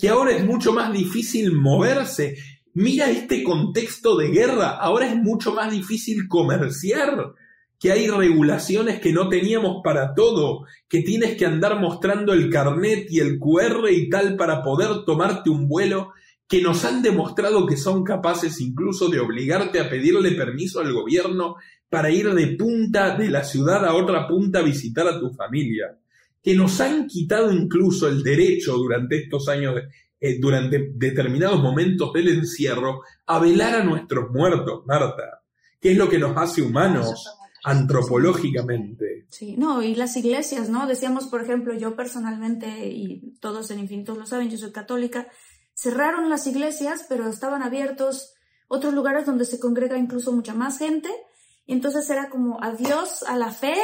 que ahora es mucho más difícil moverse. Mira este contexto de guerra, ahora es mucho más difícil comerciar, que hay regulaciones que no teníamos para todo, que tienes que andar mostrando el carnet y el QR y tal para poder tomarte un vuelo que nos han demostrado que son capaces incluso de obligarte a pedirle permiso al gobierno para ir de punta de la ciudad a otra punta a visitar a tu familia, que nos han quitado incluso el derecho durante estos años, eh, durante determinados momentos del encierro, a velar a nuestros muertos, Marta, que es lo que nos hace humanos antropológicamente. Sí, no, y las iglesias, ¿no? Decíamos, por ejemplo, yo personalmente, y todos en Infinitos lo saben, yo soy católica, cerraron las iglesias, pero estaban abiertos otros lugares donde se congrega incluso mucha más gente. Y entonces era como adiós a la fe.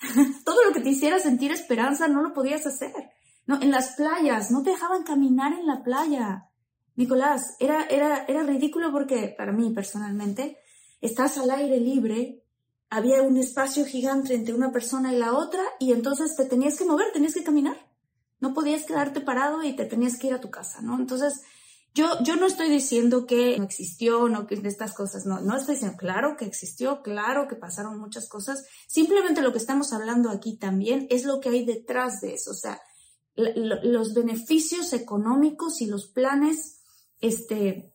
Todo lo que te hiciera sentir esperanza no lo podías hacer. No, en las playas, no te dejaban caminar en la playa. Nicolás, era, era, era ridículo porque, para mí personalmente, estás al aire libre, había un espacio gigante entre una persona y la otra, y entonces te tenías que mover, tenías que caminar no podías quedarte parado y te tenías que ir a tu casa, ¿no? Entonces, Yo, yo no estoy diciendo que no existió, no que estas cosas, no, no estoy diciendo, claro que existió, claro que pasaron muchas cosas. Simplemente lo que estamos hablando aquí también es lo que hay detrás de eso, o sea, los beneficios económicos y los planes este,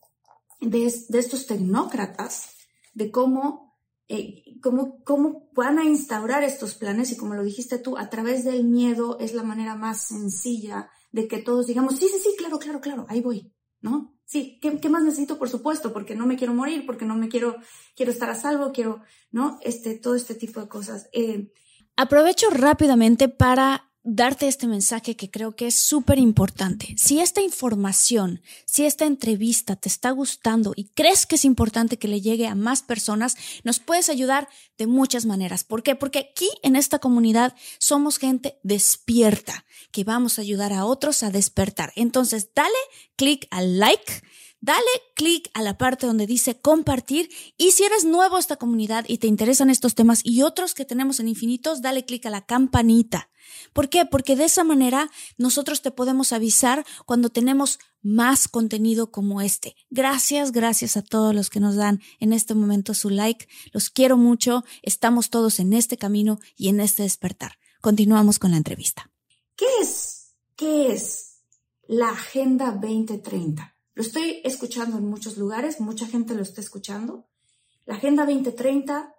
de, de estos tecnócratas, de cómo, eh, cómo, cómo van a instaurar estos planes y como lo dijiste tú, a través del miedo es la manera más sencilla de que todos digamos, sí, sí, sí, claro, claro, claro, ahí voy, ¿no? Sí, ¿qué, más necesito? Por supuesto, porque no me quiero morir, porque no me quiero, quiero estar a salvo, quiero, ¿no? Este, todo este tipo de cosas. Eh, Aprovecho rápidamente para darte este mensaje que creo que es súper importante. Si esta información, si esta entrevista te está gustando y crees que es importante que le llegue a más personas, nos puedes ayudar de muchas maneras. ¿Por qué? Porque aquí en esta comunidad somos gente despierta, que vamos a ayudar a otros a despertar. Entonces, dale clic al like dale clic a la parte donde dice compartir y si eres nuevo a esta comunidad y te interesan estos temas y otros que tenemos en infinitos, dale clic a la campanita. ¿Por qué? Porque de esa manera nosotros te podemos avisar cuando tenemos más contenido como este. Gracias, gracias a todos los que nos dan en este momento su like. Los quiero mucho. Estamos todos en este camino y en este despertar. Continuamos con la entrevista. ¿Qué es? ¿Qué es la Agenda 2030? Lo estoy escuchando en muchos lugares, mucha gente lo está escuchando. La Agenda 2030,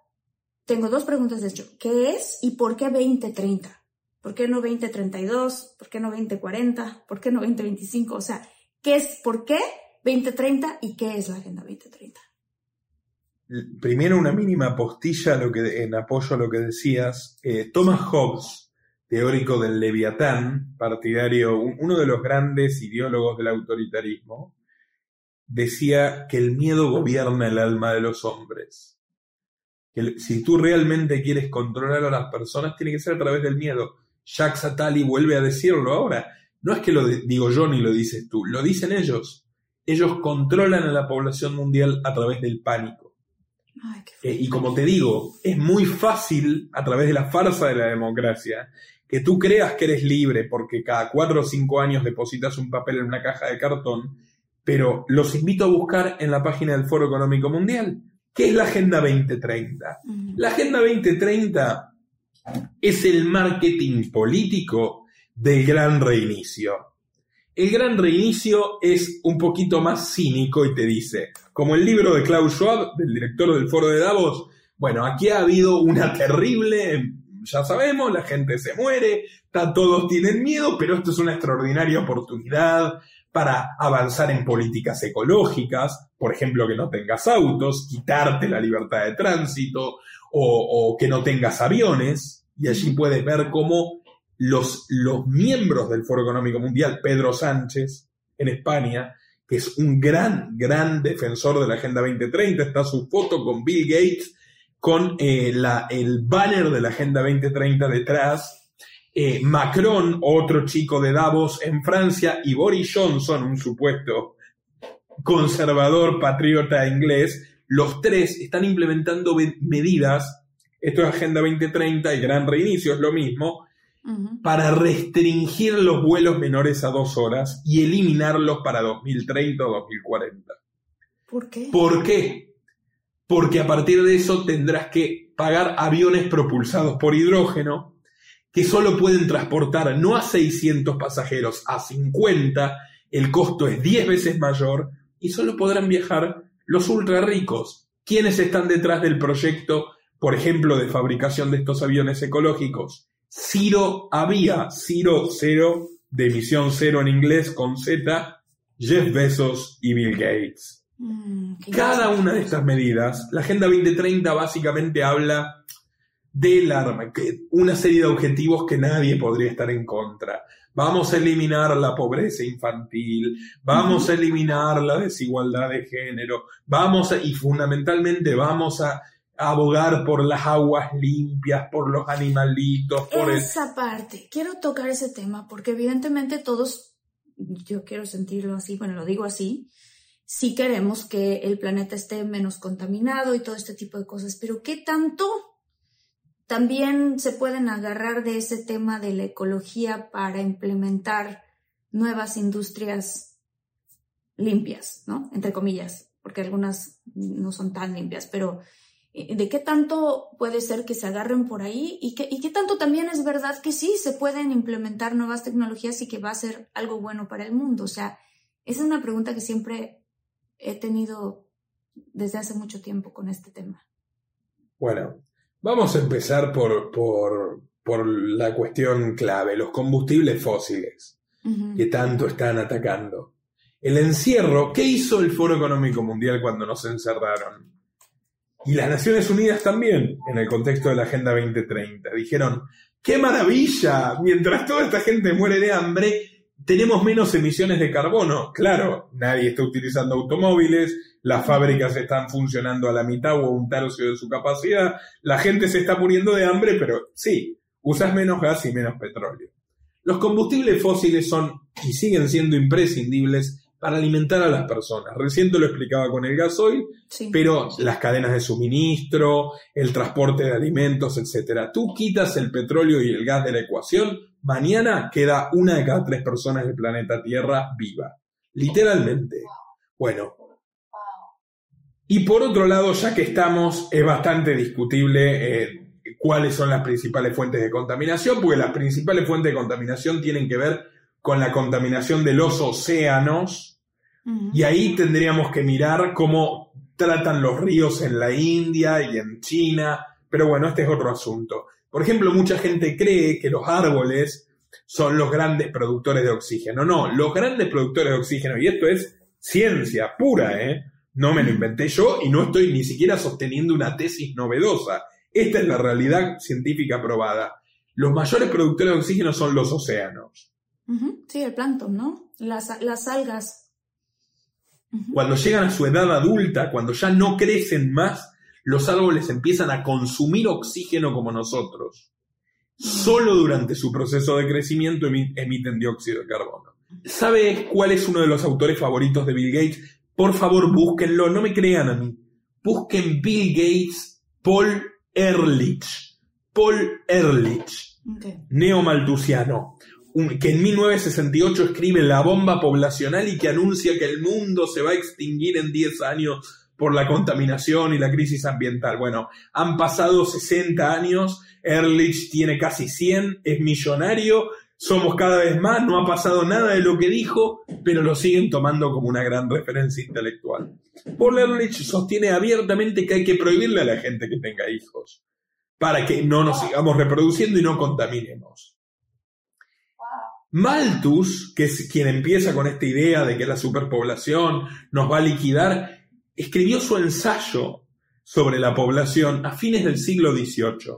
tengo dos preguntas de hecho. ¿Qué es y por qué 2030? ¿Por qué no 2032? ¿Por qué no 2040? ¿Por qué no 2025? O sea, ¿qué es, por qué 2030 y qué es la Agenda 2030? Primero una mínima postilla lo que, en apoyo a lo que decías. Eh, Thomas Hobbes, teórico del Leviatán, partidario, uno de los grandes ideólogos del autoritarismo, decía que el miedo gobierna el alma de los hombres. Que si tú realmente quieres controlar a las personas, tiene que ser a través del miedo. Jacques Attali vuelve a decirlo ahora. No es que lo digo yo ni lo dices tú, lo dicen ellos. Ellos controlan a la población mundial a través del pánico. Eh, y como te digo, es muy fácil a través de la farsa de la democracia que tú creas que eres libre porque cada cuatro o cinco años depositas un papel en una caja de cartón pero los invito a buscar en la página del Foro Económico Mundial. ¿Qué es la Agenda 2030? La Agenda 2030 es el marketing político del gran reinicio. El gran reinicio es un poquito más cínico y te dice, como el libro de Klaus Schwab, del director del Foro de Davos, bueno, aquí ha habido una terrible, ya sabemos, la gente se muere, todos tienen miedo, pero esto es una extraordinaria oportunidad para avanzar en políticas ecológicas, por ejemplo, que no tengas autos, quitarte la libertad de tránsito o, que no tengas aviones, y allí puedes ver cómo los, los miembros del Foro Económico Mundial, Pedro Sánchez, en España, que es un gran, gran defensor de la Agenda 2030, está su foto con Bill Gates, con eh, la, el banner de la Agenda 2030 detrás, eh, Macron, otro chico de Davos en Francia, y Boris Johnson, un supuesto conservador patriota inglés, los tres están implementando medidas, esto es Agenda 2030 y Gran Reinicio es lo mismo, para restringir los vuelos menores a dos horas y eliminarlos para 2030 o 2040. ¿Por qué? ¿Por qué? Porque a partir de eso tendrás que pagar aviones propulsados por hidrógeno, que solo pueden transportar no a 600 pasajeros, a 50, el costo es 10 veces mayor y solo podrán viajar los ultra ricos. ¿Quiénes están detrás del proyecto, por ejemplo, de fabricación de estos aviones ecológicos? Ciro Avia, Ciro Cero, de emisión cero en inglés con Z, Jeff Bezos y Bill Gates. Mm, Cada una de estas medidas, la Agenda 2030 básicamente habla del arma, una serie de objetivos que nadie podría estar en contra. Vamos a eliminar la pobreza infantil, vamos a eliminar la desigualdad de género, vamos a, y fundamentalmente vamos a abogar por las aguas limpias, por los animalitos, por esa parte. Quiero tocar ese tema porque evidentemente todos, yo quiero sentirlo así, bueno, lo digo así, sí queremos que el planeta esté menos contaminado y todo este tipo de cosas, pero ¿qué tanto también se pueden agarrar de ese tema de la ecología para implementar nuevas industrias limpias, ¿no? Entre comillas, porque algunas no son tan limpias, pero eh, ¿de qué tanto puede ser que se agarren por ahí? ¿Y qué, y qué tanto también es verdad que sí se pueden implementar nuevas tecnologías y que va a ser algo bueno para el mundo? O sea, esa es una pregunta que siempre he tenido desde hace mucho tiempo con este tema. Bueno, vamos a empezar por, por, por la cuestión clave, los combustibles fósiles que tanto están atacando. El encierro, ¿qué hizo el Foro Económico Mundial cuando nos encerraron? Y las Naciones Unidas también, en el contexto de la Agenda 2030. Dijeron, ¡qué maravilla! Mientras toda esta gente muere de hambre, tenemos menos emisiones de carbono. Claro, nadie está utilizando automóviles, las fábricas están funcionando a la mitad o a un tercio de su capacidad, la gente se está muriendo de hambre, pero sí, usas menos gas y menos petróleo. Los combustibles fósiles son y siguen siendo imprescindibles para alimentar a las personas. Recién te lo explicaba con el gasoil, pero las cadenas de suministro, el transporte de alimentos, etc. Tú quitas el petróleo y el gas de la ecuación, mañana queda una de cada tres personas del planeta Tierra viva. Literalmente. Bueno. Y por otro lado, ya que estamos, es bastante discutible eh, cuáles son las principales fuentes de contaminación, porque las principales fuentes de contaminación tienen que ver con la contaminación de los océanos, y ahí tendríamos que mirar cómo tratan los ríos en la India y en China, pero bueno, este es otro asunto. Por ejemplo, mucha gente cree que los árboles son los grandes productores de oxígeno. No, los grandes productores de oxígeno, y esto es ciencia pura, ¿eh? No me lo inventé yo y no estoy ni siquiera sosteniendo una tesis novedosa. Esta es la realidad científica probada. Los mayores productores de oxígeno son los océanos. Sí, el plancton, ¿no? Las, algas. Cuando llegan a su edad adulta, cuando ya no crecen más, los árboles empiezan a consumir oxígeno como nosotros. Solo durante su proceso de crecimiento emiten dióxido de carbono. ¿Sabes cuál es uno de los autores favoritos de Bill Gates? Por favor, búsquenlo, no me crean a mí. Busquen Bill Gates, Paul Ehrlich. Paul Ehrlich, neomaltusiano que en 1968 escribe La bomba poblacional y que anuncia que el mundo se va a extinguir en 10 años por la contaminación y la crisis ambiental. Bueno, han pasado 60 años, Ehrlich tiene casi 100, es millonario, somos cada vez más, no ha pasado nada de lo que dijo, pero lo siguen tomando como una gran referencia intelectual. Paul Ehrlich sostiene abiertamente que hay que prohibirle a la gente que tenga hijos, para que no nos sigamos reproduciendo y no contaminemos. Malthus, que es quien empieza con esta idea de que la superpoblación nos va a liquidar, escribió su ensayo sobre la población a fines del siglo XVIII.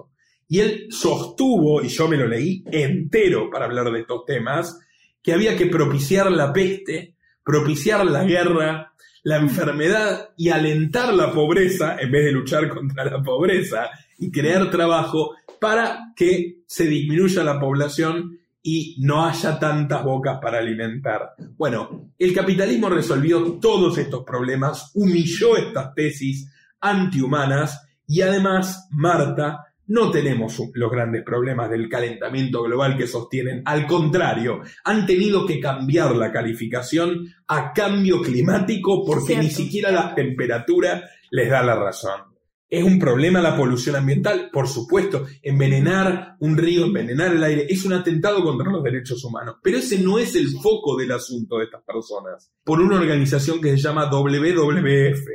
Y él sostuvo, y yo me lo leí entero para hablar de estos temas, que había que propiciar la peste, propiciar la guerra, la enfermedad y alentar la pobreza en vez de luchar contra la pobreza y crear trabajo para que se disminuya la población y no haya tantas bocas para alimentar. Bueno, el capitalismo resolvió todos estos problemas, humilló estas tesis antihumanas y además, Marta, no tenemos los grandes problemas del calentamiento global que sostienen. Al contrario, han tenido que cambiar la calificación a cambio climático porque ni siquiera la temperatura les da la razón. ¿Es un problema la polución ambiental? Por supuesto, envenenar un río, envenenar el aire, es un atentado contra los derechos humanos. Pero ese no es el foco del asunto de estas personas. Por una organización que se llama WWF,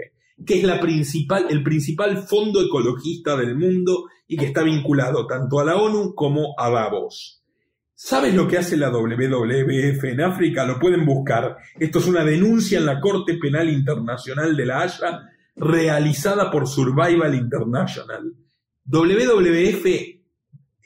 que es la principal, el principal fondo ecologista del mundo y que está vinculado tanto a la ONU como a Davos. ¿Sabes lo que hace la WWF en África? Lo pueden buscar. Esto es una denuncia en la Corte Penal Internacional de la Haya realizada por Survival International. WWF,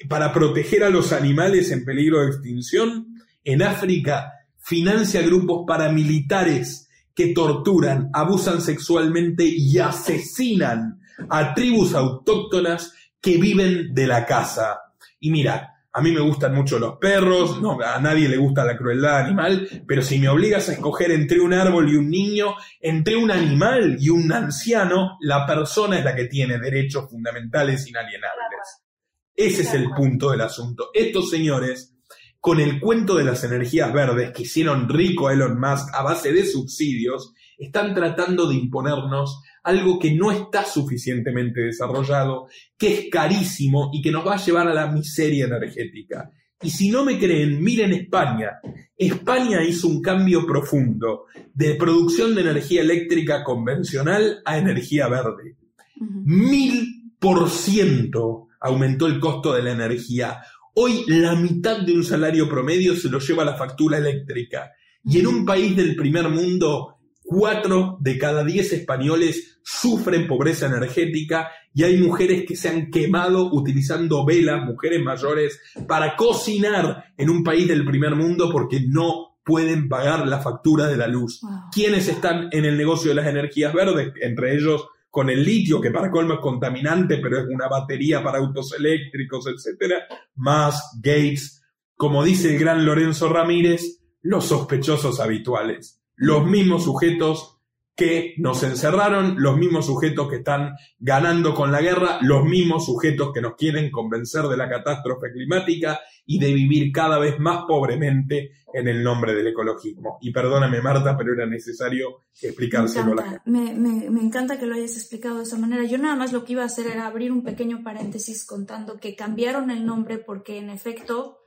para proteger a los animales en peligro de extinción, en África financia grupos paramilitares que torturan, abusan sexualmente y asesinan a tribus autóctonas que viven de la caza. Y mira, a mí me gustan mucho los perros, no, a nadie le gusta la crueldad animal, pero si me obligas a escoger entre un árbol y un niño, entre un animal y un anciano, la persona es la que tiene derechos fundamentales inalienables. Ese es el punto del asunto. Estos señores con el cuento de las energías verdes que hicieron rico a Elon Musk a base de subsidios, están tratando de imponernos algo que no está suficientemente desarrollado, que es carísimo y que nos va a llevar a la miseria energética. Y si no me creen, miren España. España hizo un cambio profundo de producción de energía eléctrica convencional a energía verde. Mil por ciento aumentó el costo de la energía. Hoy la mitad de un salario promedio se lo lleva la factura eléctrica. Y en un país del primer mundo, cuatro de cada diez españoles sufren pobreza energética y hay mujeres que se han quemado utilizando velas, mujeres mayores, para cocinar en un país del primer mundo porque no pueden pagar la factura de la luz. ¿Quiénes están en el negocio de las energías verdes? Entre ellos con el litio, que para colmo es contaminante, pero es una batería para autos eléctricos, etc. Más Gates, como dice el gran Lorenzo Ramírez, los sospechosos habituales, los mismos sujetos que nos encerraron, los mismos sujetos que están ganando con la guerra, los mismos sujetos que nos quieren convencer de la catástrofe climática y de vivir cada vez más pobremente en el nombre del ecologismo. Y perdóname Marta, pero era necesario explicárselo a la me, me, encanta que lo hayas explicado de esa manera. Yo nada más lo que iba a hacer era abrir un pequeño paréntesis contando que cambiaron el nombre porque en efecto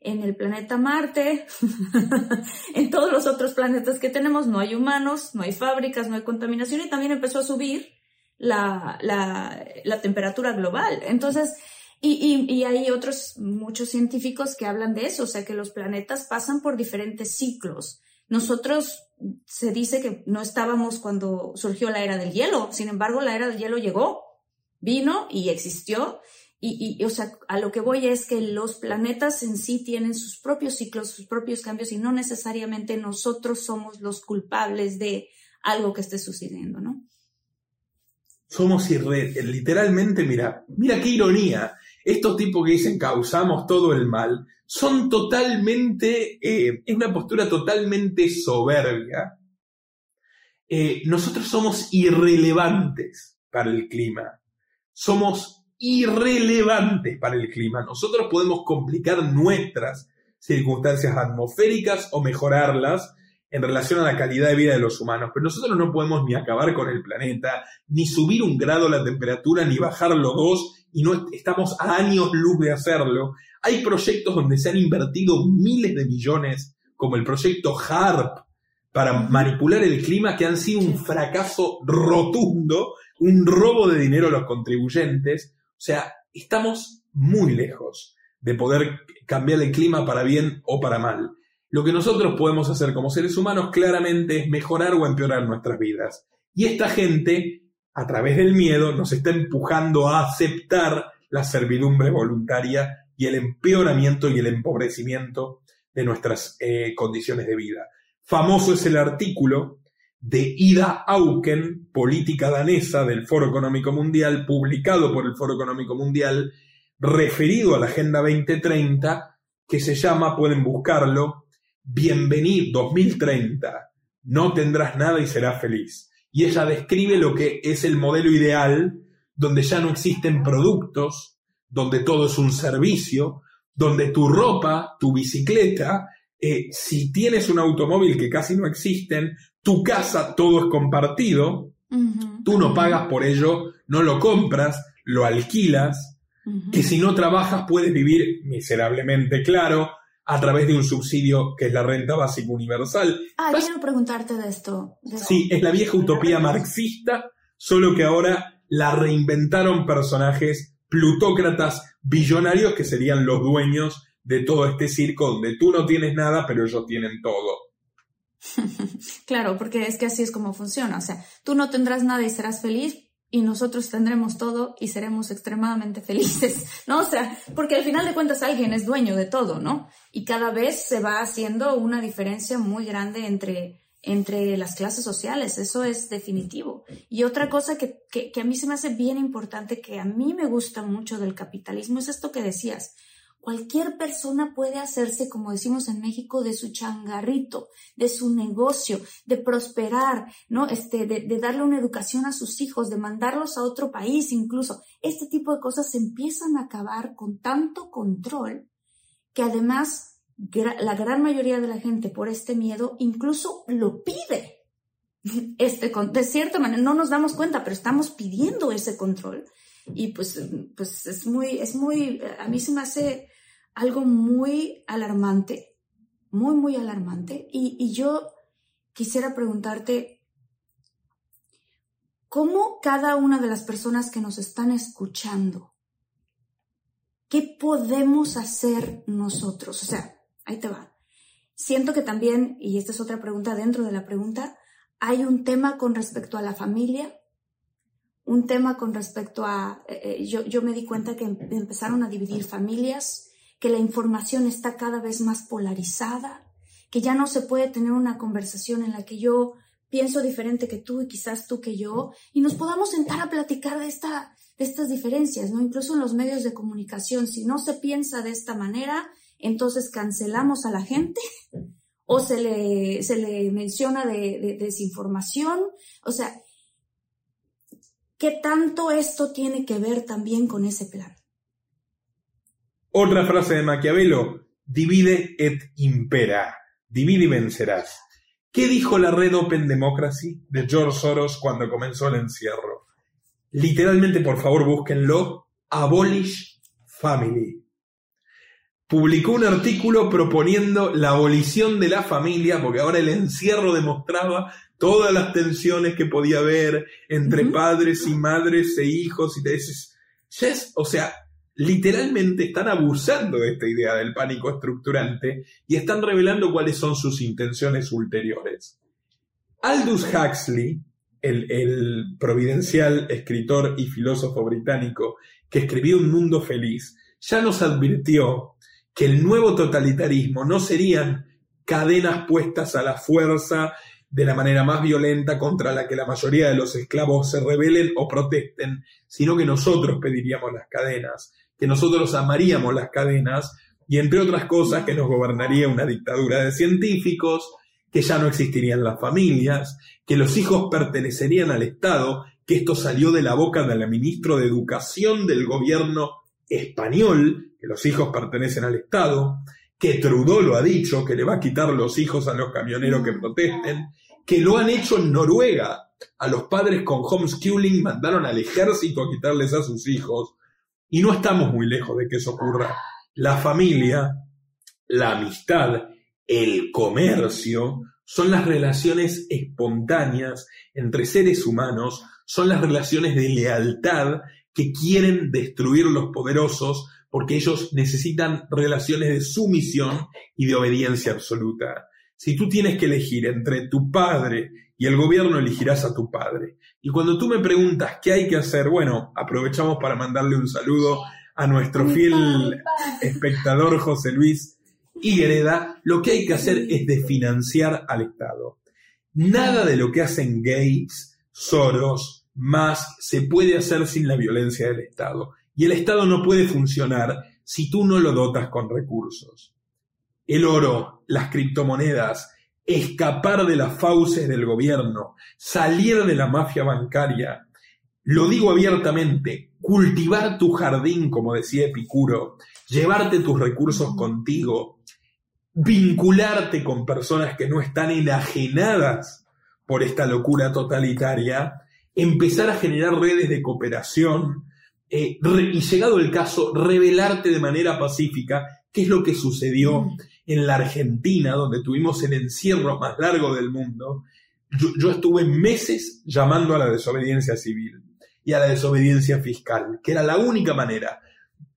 en el planeta Marte, en todos los otros planetas que tenemos, no hay humanos, no hay fábricas, no hay contaminación y también empezó a subir la, la, temperatura global. Entonces, y, y, hay otros, muchos científicos que hablan de eso, o sea, que los planetas pasan por diferentes ciclos. Nosotros se dice que no estábamos cuando surgió la era del hielo, sin embargo, la era del hielo llegó, vino y existió y, o sea, a lo que voy es que los planetas en sí tienen sus propios ciclos, sus propios cambios y no necesariamente nosotros somos los culpables de algo que esté sucediendo, ¿no? Somos irre literalmente, mira, mira qué ironía. Estos tipos que dicen causamos todo el mal son totalmente, eh, es una postura totalmente soberbia. Eh, nosotros somos irrelevantes para el clima. Somos irrelevantes para el clima. Nosotros podemos complicar nuestras circunstancias atmosféricas o mejorarlas en relación a la calidad de vida de los humanos, pero nosotros no podemos ni acabar con el planeta, ni subir un grado la temperatura, ni bajarlo dos, y no estamos a años luz de hacerlo. Hay proyectos donde se han invertido miles de millones, como el proyecto HARP, para manipular el clima, que han sido un fracaso rotundo, un robo de dinero a los contribuyentes, sea, estamos muy lejos de poder cambiar el clima para bien o para mal. Lo que nosotros podemos hacer como seres humanos claramente es mejorar o empeorar nuestras vidas. Y esta gente, a través del miedo, nos está empujando a aceptar la servidumbre voluntaria y el empeoramiento y el empobrecimiento de nuestras eh, condiciones de vida. Famoso es el artículo de Ida Auken, política danesa del Foro Económico Mundial, publicado por el Foro Económico Mundial, referido a la Agenda 2030, que se llama, pueden buscarlo, Bienvenido 2030, no tendrás nada y serás feliz. Y ella describe lo que es el modelo ideal, donde ya no existen productos, donde todo es un servicio, donde tu ropa, tu bicicleta, eh, si tienes un automóvil que casi no existen, tu casa todo es compartido, tú no pagas por ello, no lo compras, lo alquilas, que si no trabajas puedes vivir miserablemente, claro, a través de un subsidio que es la renta básica universal. Ah, quiero preguntarte de esto. Sí, es la vieja utopía marxista, solo que ahora la reinventaron personajes plutócratas billonarios que serían los dueños de todo este circo donde tú no tienes nada, pero ellos tienen todo. claro, porque es que así es como funciona. O sea, tú no tendrás nada y serás feliz y nosotros tendremos todo y seremos extremadamente felices, ¿no? O sea, porque al final de cuentas alguien es dueño de todo, ¿no? Y cada vez se va haciendo una diferencia muy grande entre, entre las clases sociales, eso es definitivo. Y otra cosa que, que, que a mí se me hace bien importante, que a mí me gusta mucho del capitalismo, es esto que decías Cualquier persona puede hacerse, como decimos en México, de su changarrito, de su negocio, de prosperar, ¿no? Este, de, darle una educación a sus hijos, de mandarlos a otro país incluso. Este tipo de cosas empiezan a acabar con tanto control que además la gran mayoría de la gente por este miedo incluso lo pide. Este, de cierta manera, no nos damos cuenta, pero estamos pidiendo ese control. Y pues, pues es muy, es muy, a mí se me hace algo muy alarmante, muy, muy alarmante. Y, y yo quisiera preguntarte, ¿cómo cada una de las personas que nos están escuchando, qué podemos hacer nosotros? O sea, ahí te va. Siento que también, y esta es otra pregunta dentro de la pregunta, hay un tema con respecto a la familia, un tema con respecto a, eh, eh, yo, yo me di cuenta que em, empezaron a dividir familias, que la información está cada vez más polarizada, que ya no se puede tener una conversación en la que yo pienso diferente que tú y quizás tú que yo, y nos podamos sentar a platicar de, esta, de estas diferencias, ¿no? Incluso en los medios de comunicación, si no se piensa de esta manera, entonces cancelamos a la gente o se le, se le menciona de, desinformación. O sea, ¿qué tanto esto tiene que ver también con ese plan? Otra frase de Maquiavelo, divide et impera, divide y vencerás. ¿Qué dijo la red Open Democracy de George Soros cuando comenzó el encierro? Literalmente, por favor, búsquenlo, abolish family publicó un artículo proponiendo la abolición de la familia, porque ahora el encierro demostraba todas las tensiones que podía haber entre padres y madres e hijos y te dices, o sea, literalmente están abusando de esta idea del pánico estructurante y están revelando cuáles son sus intenciones ulteriores. Aldous Huxley, el, el providencial escritor y filósofo británico que escribió Un Mundo Feliz, ya nos advirtió que el nuevo totalitarismo no serían cadenas puestas a la fuerza de la manera más violenta contra la que la mayoría de los esclavos se rebelen o protesten, sino que nosotros pediríamos las cadenas, que nosotros amaríamos las cadenas y entre otras cosas que nos gobernaría una dictadura de científicos, que ya no existirían las familias, que los hijos pertenecerían al Estado, que esto salió de la boca del ministro de Educación del gobierno español, que los hijos pertenecen al Estado, que Trudeau lo ha dicho, que le va a quitar los hijos a los camioneros que protesten, que lo han hecho en Noruega. A los padres con homeschooling mandaron al ejército a quitarles a sus hijos. Y no estamos muy lejos de que eso ocurra. La familia, la amistad, el comercio, son las relaciones espontáneas entre seres humanos, son las relaciones de lealtad que quieren destruir los poderosos porque ellos necesitan relaciones de sumisión y de obediencia absoluta. Si tú tienes que elegir entre tu padre y el gobierno, elegirás a tu padre. Y cuando tú me preguntas qué hay que hacer, bueno, aprovechamos para mandarle un saludo a nuestro fiel espectador José Luis Higuereda. Lo que hay que hacer es desfinanciar al Estado. Nada de lo que hacen Gates, Soros, más se puede hacer sin la violencia del Estado. Y el Estado no puede funcionar si tú no lo dotas con recursos. El oro, las criptomonedas, escapar de las fauces del gobierno, salir de la mafia bancaria, lo digo abiertamente, cultivar tu jardín, como decía Epicuro, llevarte tus recursos contigo, vincularte con personas que no están enajenadas por esta locura totalitaria, empezar a generar redes de cooperación, eh, y llegado el caso, revelarte de manera pacífica qué es lo que sucedió mm. en la Argentina, donde tuvimos el encierro más largo del mundo. Yo, estuve meses llamando a la desobediencia civil y a la desobediencia fiscal, que era la única manera.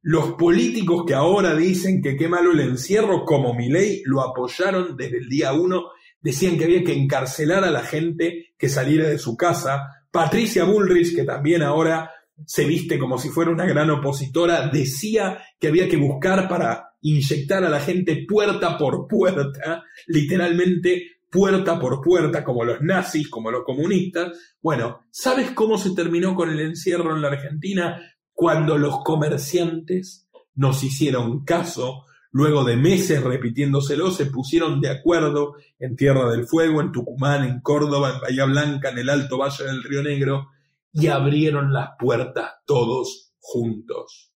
Los políticos que ahora dicen que qué malo el encierro, como mi ley, lo apoyaron desde el día uno, decían que había que encarcelar a la gente que saliera de su casa. Patricia Bullrich, que también ahora se viste como si fuera una gran opositora, decía que había que buscar para inyectar a la gente puerta por puerta, literalmente puerta por puerta, como los nazis, como los comunistas. Bueno, ¿sabes cómo se terminó con el encierro en la Argentina? Cuando los comerciantes nos hicieron caso, luego de meses repitiéndoselo, se pusieron de acuerdo en Tierra del Fuego, en Tucumán, en Córdoba, en Bahía Blanca, en el Alto Valle del Río Negro, y abrieron las puertas todos juntos.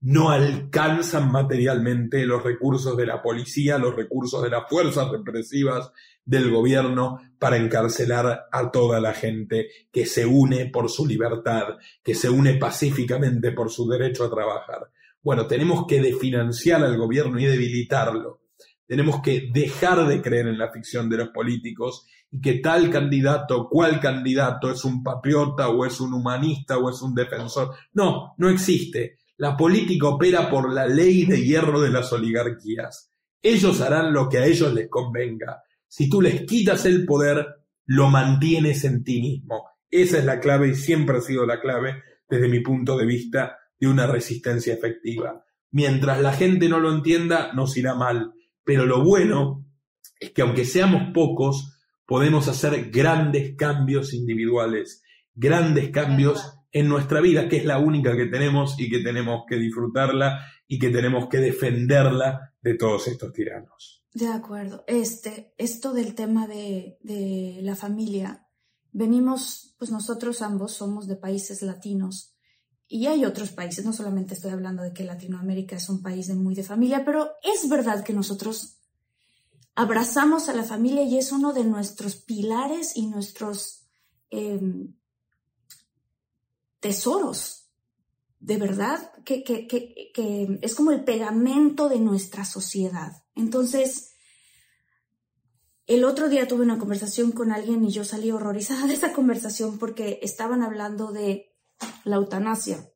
no alcanzan materialmente los recursos de la policía, los recursos de las fuerzas represivas del gobierno para encarcelar a toda la gente que se une por su libertad, que se une pacíficamente por su derecho a trabajar. Bueno, tenemos que definanciar al gobierno y debilitarlo. Tenemos que dejar de creer en la ficción de los políticos y que tal candidato, cual candidato es un patriota o es un humanista o es un defensor. No, no existe. La política opera por la ley de hierro de las oligarquías. Ellos harán lo que a ellos les convenga. Si tú les quitas el poder, lo mantienes en ti mismo. Esa es la clave y siempre ha sido la clave desde mi punto de vista de una resistencia efectiva. Mientras la gente no lo entienda, nos irá mal. Pero lo bueno es que aunque seamos pocos, podemos hacer grandes cambios individuales, grandes cambios en nuestra vida, que es la única que tenemos y que tenemos que disfrutarla y que tenemos que defenderla de todos estos tiranos. De acuerdo. Este, esto del tema de, de la familia, venimos, pues nosotros ambos somos de países latinos y hay otros países, no solamente estoy hablando de que Latinoamérica es un país de muy de familia, pero es verdad que nosotros abrazamos a la familia y es uno de nuestros pilares y nuestros em, tesoros, de verdad, que, que, es como el pegamento de nuestra sociedad. Entonces, el otro día tuve una conversación con alguien y yo salí horrorizada de esa conversación porque estaban hablando de la eutanasia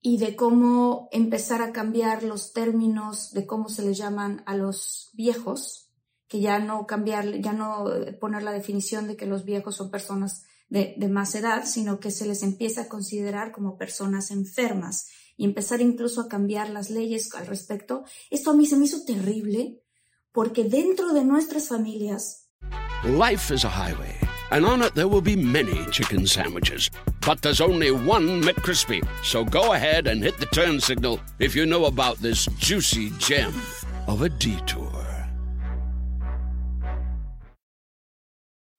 y de cómo empezar a cambiar los términos de cómo se les llaman a los viejos, que ya no cambiar, ya no poner la definición de que los viejos son personas de, más edad, sino que se les empieza a considerar como personas enfermas y empezar incluso a cambiar las leyes al respecto. Esto a mí se me hizo terrible porque dentro de nuestras familias... Life is a highway, and on it there will be many chicken sandwiches. But there's only one McCrispy. So go ahead and hit the turn signal if you know about this juicy gem of a detour.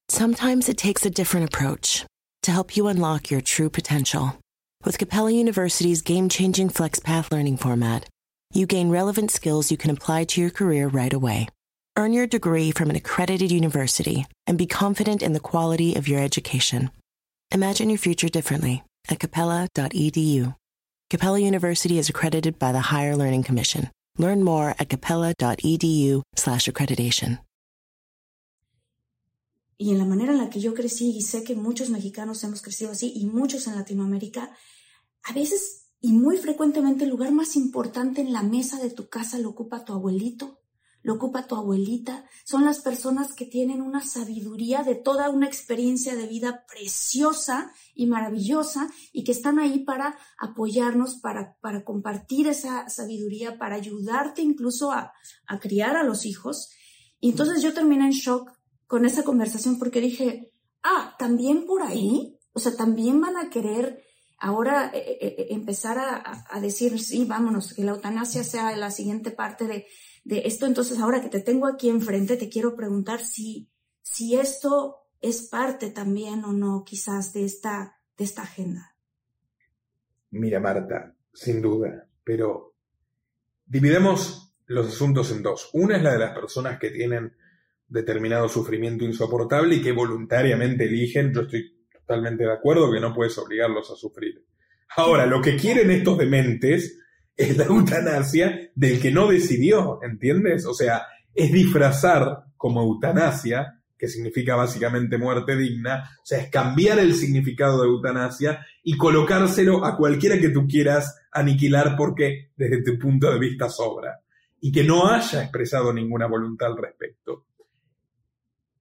Sometimes it takes a different approach to help you unlock your true potential. With Capella University's game changing FlexPath learning format, you gain relevant skills you can apply to your career right away. Earn your degree from an accredited university and be confident in the quality of your education. Imagine your future differently at capella.edu. Capella University is accredited by the Higher Learning Commission. Learn more at capella.edu/accreditation. y en la manera en la que yo crecí, y sé que muchos mexicanos hemos crecido así, y muchos en Latinoamérica, a veces y muy frecuentemente el lugar más importante en la mesa de tu casa lo ocupa tu abuelito, lo ocupa tu abuelita, son las personas que tienen una sabiduría de toda una experiencia de vida preciosa y maravillosa y que están ahí para apoyarnos, para, para compartir esa sabiduría, para ayudarte incluso a, a criar a los hijos. Y entonces yo terminé en shock con esa conversación porque dije, ah, también por ahí, o sea, también van a querer ahora eh, eh, eh, empezar a, decir, sí, vámonos, que la eutanasia sea la siguiente parte de, esto. Entonces, ahora que te tengo aquí enfrente, te quiero preguntar si, si esto es parte también o no, quizás, de esta, de esta agenda. Mira, Marta, sin duda, pero dividemos los asuntos en dos. Una es la de las personas que tienen determinado sufrimiento insoportable y que voluntariamente eligen, yo estoy totalmente de acuerdo que no puedes obligarlos a sufrir. Ahora, lo que quieren estos dementes es la eutanasia del que no decidió, ¿entiendes? O sea, es disfrazar como eutanasia, que significa básicamente muerte digna, o sea, es cambiar el significado de eutanasia y colocárselo a cualquiera que tú quieras aniquilar porque desde tu punto de vista sobra y que no haya expresado ninguna voluntad al respecto.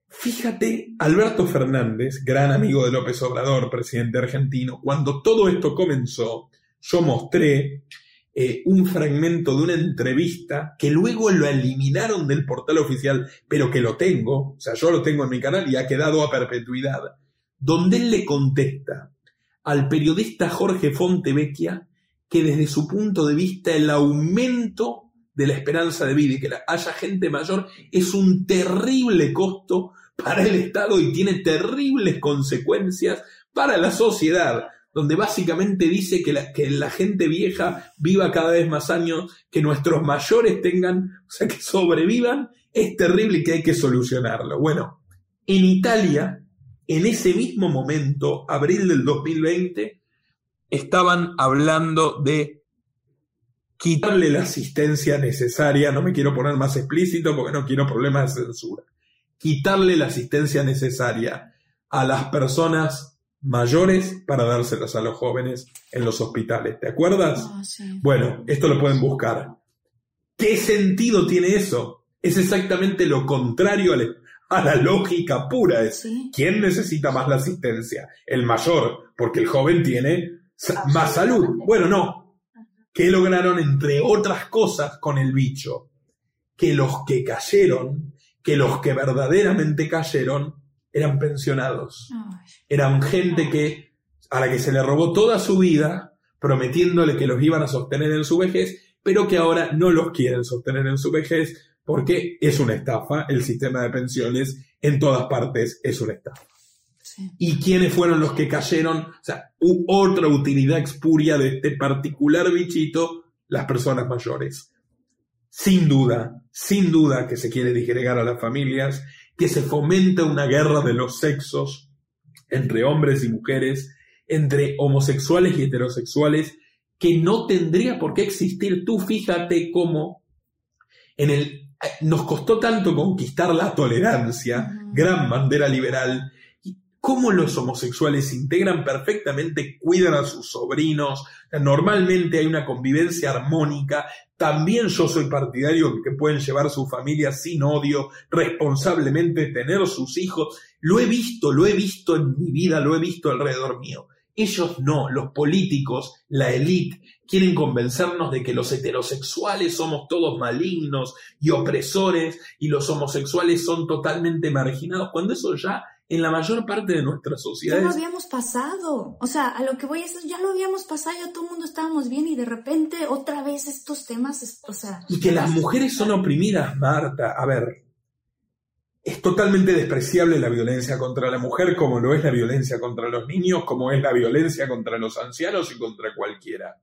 Fíjate, Alberto Fernández, gran amigo de López Obrador, presidente argentino, cuando todo esto comenzó, yo mostré eh, un fragmento de una entrevista que luego lo eliminaron del portal oficial, pero que lo tengo, o sea, yo lo tengo en mi canal y ha quedado a perpetuidad, donde él le contesta al periodista Jorge Fontevecchia que desde su punto de vista el aumento de la esperanza de vida y que haya gente mayor es un terrible costo para el Estado y tiene terribles consecuencias para la sociedad. Donde básicamente dice que la, que la gente vieja viva cada vez más años, que nuestros mayores tengan, o sea, que sobrevivan, es terrible y que hay que solucionarlo. Bueno, en Italia, en ese mismo momento, abril del 2020, estaban hablando de quitarle la asistencia necesaria, no me quiero poner más explícito porque no quiero problemas de censura, quitarle la asistencia necesaria a las personas mayores para dárselas a los jóvenes en los hospitales. ¿Te acuerdas? Ah, sí. Bueno, esto lo pueden buscar. ¿Qué sentido tiene eso? Es exactamente lo contrario a la, lógica pura. Es, Sí. ¿Quién necesita más la asistencia? El mayor, porque el joven tiene más salud. Bueno, no. ¿Qué lograron, entre otras cosas, con el bicho? Que los que cayeron, que los que verdaderamente cayeron, eran pensionados eran gente que a la que se le robó toda su vida, prometiéndole que los iban a sostener en su vejez, pero que ahora no los quieren sostener en su vejez porque es una estafa. El sistema de pensiones en todas partes es una estafa. sí. ¿Y quiénes fueron los que cayeron? O sea, otra utilidad expuria de este particular bichito, las personas mayores. Sin duda, sin duda que se quiere disgregar a las familias, que se fomenta una guerra de los sexos entre hombres y mujeres, entre homosexuales y heterosexuales, que no tendría por qué existir. Tú fíjate cómo en el, eh, nos costó tanto conquistar la tolerancia, gran bandera liberal, cómo los homosexuales se integran perfectamente, cuidan a sus sobrinos, normalmente hay una convivencia armónica, también yo soy partidario de que pueden llevar su familia sin odio, responsablemente tener sus hijos, lo he visto, lo he visto en mi vida, lo he visto alrededor mío. Ellos no, los políticos, la élite, quieren convencernos de que los heterosexuales somos todos malignos y opresores y los homosexuales son totalmente marginados, cuando eso ya en la mayor parte de nuestras Ya lo habíamos pasado. O sea, a lo que voy es, ya lo habíamos pasado, ya todo el mundo estábamos bien y de repente otra vez estos temas, o sea... Y que las mujeres son oprimidas, Marta. A ver, es totalmente despreciable la violencia contra la mujer, como lo es la violencia contra los niños, como es la violencia contra los ancianos y contra cualquiera.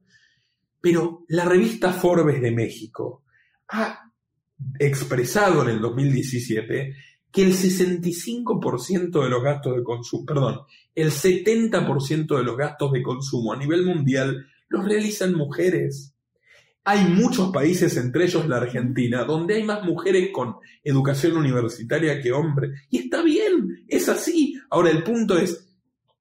Pero la revista Forbes de México ha expresado en el 2017 que el 65% de los gastos de consumo, perdón, el 70% de los gastos de consumo a nivel mundial los realizan mujeres. Hay muchos países, entre ellos la Argentina, donde hay más mujeres con educación universitaria que hombres. Y está bien, es así. Ahora el punto es,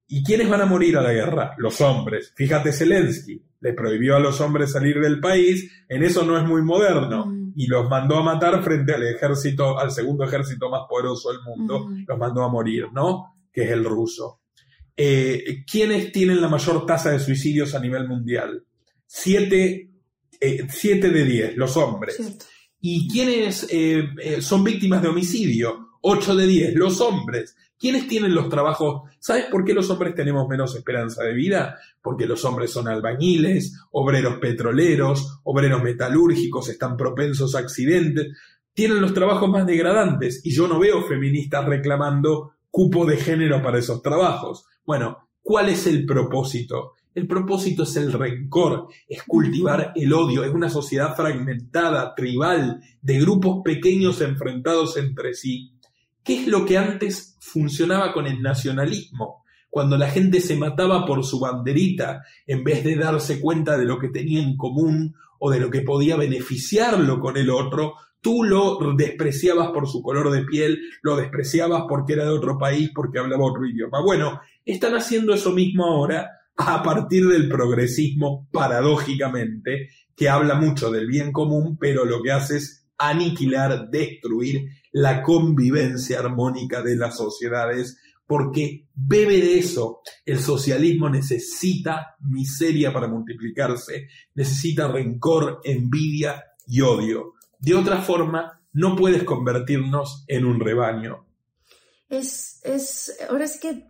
¿y quiénes van a morir a la guerra? Los hombres. Fíjate Zelensky, le prohibió a los hombres salir del país, en eso no es muy moderno. Mm. Y los mandó a matar frente al ejército, al segundo ejército más poderoso del mundo, Mm. los mandó a morir, ¿no? Que es el ruso. Eh, ¿Quiénes tienen la mayor tasa de suicidios a nivel mundial? Siete, eh, siete de diez, los hombres. Cierto. ¿Y quiénes eh, eh, son víctimas de homicidio? 8 de 10, los hombres. ¿Quiénes tienen los trabajos? ¿Sabes por qué los hombres tenemos menos esperanza de vida? Porque los hombres son albañiles, obreros petroleros, obreros metalúrgicos, están propensos a accidentes, tienen los trabajos más degradantes y yo no veo feministas reclamando cupo de género para esos trabajos. Bueno, ¿cuál es el propósito? El propósito es el rencor, es cultivar el odio, es una sociedad fragmentada, tribal, de grupos pequeños enfrentados entre sí. ¿Qué es lo que antes funcionaba con el nacionalismo? Cuando la gente se mataba por su banderita en vez de darse cuenta de lo que tenía en común o de lo que podía beneficiarlo con el otro, tú lo despreciabas por su color de piel, lo despreciabas porque era de otro país, porque hablaba otro idioma. Bueno, están haciendo eso mismo ahora a partir del progresismo, paradójicamente, que habla mucho del bien común, pero lo que hace es aniquilar, destruir la convivencia armónica de las sociedades, porque bebe de eso. El socialismo necesita miseria para multiplicarse, necesita rencor, envidia y odio. De otra forma, no puedes convertirnos en un rebaño. Es, es, ahora es que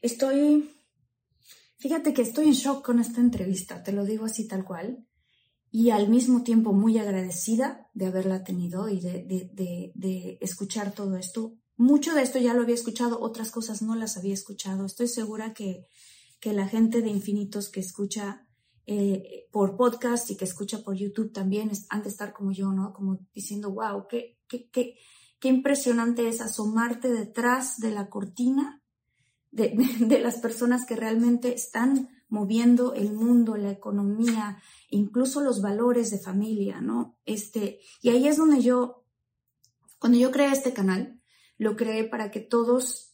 estoy, fíjate que estoy en shock con esta entrevista, te lo digo así tal cual, y al mismo tiempo muy agradecida de haberla tenido y de, de, de, escuchar todo esto. Mucho de esto ya lo había escuchado, otras cosas no las había escuchado. Estoy segura que, que la gente de Infinitos que escucha eh, por podcast y que escucha por YouTube también han de estar como yo, ¿no? Como diciendo, wow, qué, qué, qué, qué impresionante es asomarte detrás de la cortina de, las personas que realmente están moviendo el mundo, la economía, incluso los valores de familia, ¿no? Este, y ahí es donde yo, cuando yo creé este canal, lo creé para que todos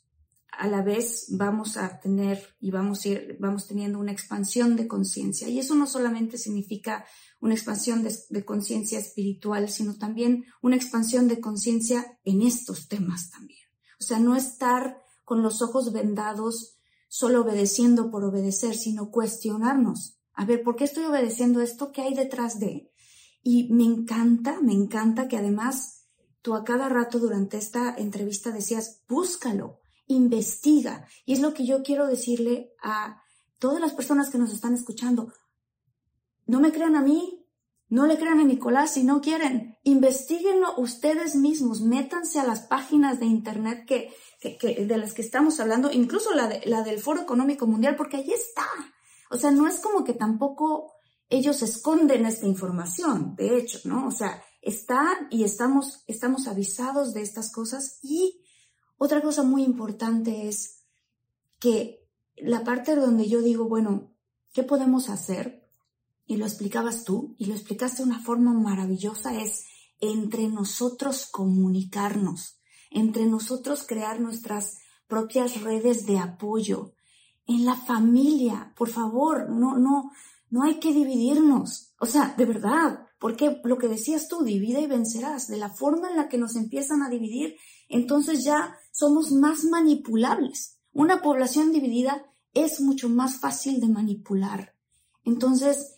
a la vez vamos a tener y vamos, a ir, vamos teniendo una expansión de conciencia. Y eso no solamente significa una expansión de, de conciencia espiritual, sino también una expansión de conciencia en estos temas también. O sea, no estar con los ojos vendados solo obedeciendo por obedecer, sino cuestionarnos. A ver, ¿por qué estoy obedeciendo esto? ¿Qué hay detrás de? Y me encanta, me encanta que además tú a cada rato durante esta entrevista decías, búscalo, investiga. Y es lo que yo quiero decirle a todas las personas que nos están escuchando. No me crean a mí, no le crean a Nicolás si no quieren. Investíguenlo ustedes mismos, métanse a las páginas de internet que, de las que estamos hablando, incluso la, de, la del Foro Económico Mundial, porque ahí está. O sea, no es como que tampoco ellos esconden esta información, de hecho, ¿no? O sea, está y estamos, estamos avisados de estas cosas y otra cosa muy importante es que la parte donde yo digo, bueno, ¿qué podemos hacer? Y lo explicabas tú, y lo explicaste de una forma maravillosa, es entre nosotros comunicarnos, entre nosotros crear nuestras propias redes de apoyo. En la familia, por favor, no, no, no hay que dividirnos. O sea, de verdad, porque lo que decías tú, divide y vencerás. De la forma en la que nos empiezan a dividir, entonces ya somos más manipulables. Una población dividida es mucho más fácil de manipular. Entonces,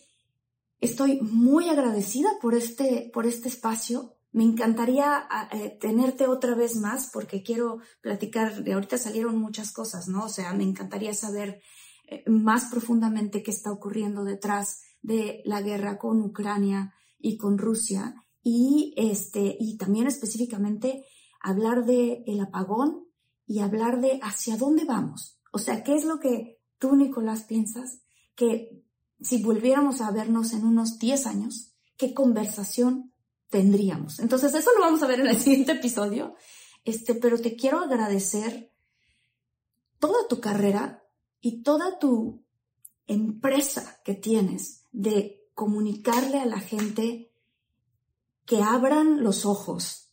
estoy muy agradecida por este, por este espacio. Me encantaría eh, tenerte otra vez más porque quiero platicar, de ahorita salieron muchas cosas, ¿no? O sea, me encantaría saber eh, más profundamente qué está ocurriendo detrás de la guerra con Ucrania y con Rusia y este y también específicamente hablar de el apagón y hablar de hacia dónde vamos. O sea, ¿qué es lo que tú, Nicolás, piensas que si volviéramos a vernos en unos 10 años, qué conversación tendríamos? Entonces, eso lo vamos a ver en el siguiente episodio. Este, pero te quiero agradecer toda tu carrera y toda tu empresa que tienes de comunicarle a la gente que abran los ojos,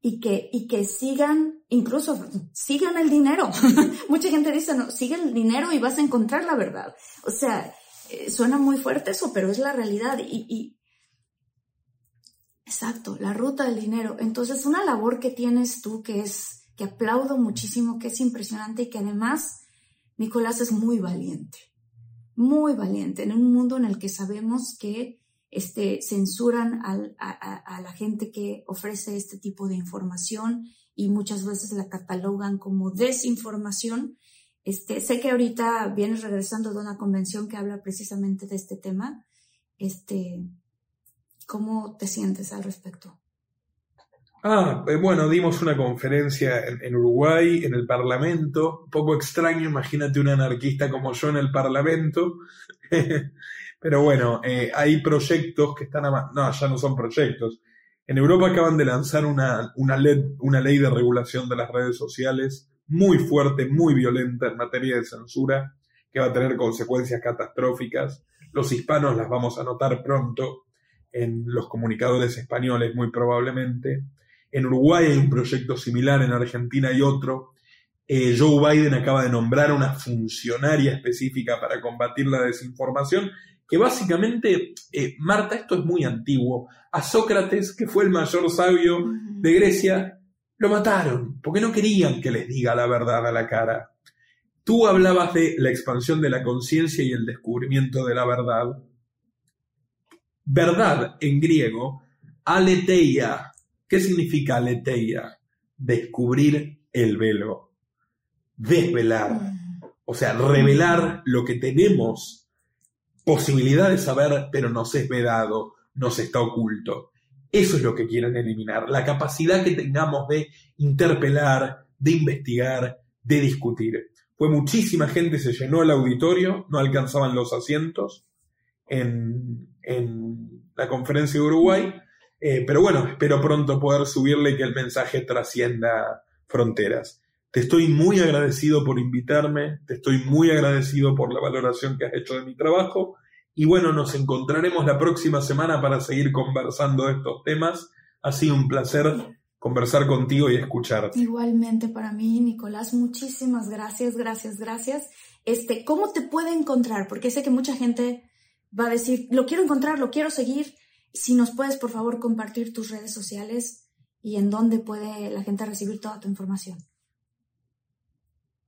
y que, y que sigan, incluso sigan el dinero. Mucha gente dice, no, sigue el dinero y vas a encontrar la verdad. O sea, eh, suena muy fuerte eso, pero es la realidad. Y, y, exacto, la ruta del dinero. Entonces, una labor que tienes tú que es, que aplaudo muchísimo, que es impresionante y que además, Nicolás es muy valiente. Muy valiente en un mundo en el que sabemos que este, censuran a, la gente que ofrece este tipo de información y muchas veces la catalogan como desinformación. Este, sé que ahorita vienes regresando de una convención que habla precisamente de este tema. Este, ¿Cómo te sientes al respecto? Ah, eh, bueno, dimos una conferencia en, Uruguay, en el Parlamento, un poco extraño, imagínate un anarquista como yo en el Parlamento, Pero bueno, eh, hay proyectos que están... No, ya no son proyectos. En Europa acaban de lanzar una, una, una ley de regulación de las redes sociales muy fuerte, muy violenta en materia de censura, que va a tener consecuencias catastróficas. Los hispanos las vamos a notar pronto, en los comunicadores españoles muy probablemente. En Uruguay hay un proyecto similar, en Argentina hay otro. Eh, Joe Biden acaba de nombrar una funcionaria específica para combatir la desinformación que básicamente, eh, Marta, esto es muy antiguo, a Sócrates, que fue el mayor sabio de Grecia, lo mataron, porque no querían que les diga la verdad a la cara. Tú hablabas de la expansión de la conciencia y el descubrimiento de la verdad. Verdad en griego, aletheia. ¿Qué significa aletheia? Descubrir el velo, desvelar, o sea, revelar lo que tenemos posibilidad de saber, pero nos es vedado, nos está oculto. Eso es lo que quieren eliminar, la capacidad que tengamos de interpelar, de investigar, de discutir. Fue muchísima gente, se llenó el auditorio, no alcanzaban los asientos en, la conferencia de Uruguay. Eh, pero bueno, espero pronto poder subirle que el mensaje trascienda fronteras. Te estoy muy agradecido por invitarme, te estoy muy agradecido por la valoración que has hecho de mi trabajo y bueno, nos encontraremos la próxima semana para seguir conversando de estos temas. Ha sido un placer conversar contigo y escucharte. Igualmente para mí, Nicolás, muchísimas gracias, gracias, gracias. Este, ¿cómo te puede encontrar? Porque sé que mucha gente va a decir, lo quiero encontrar, lo quiero seguir. Si nos puedes, por favor, compartir tus redes sociales y en dónde puede la gente recibir toda tu información.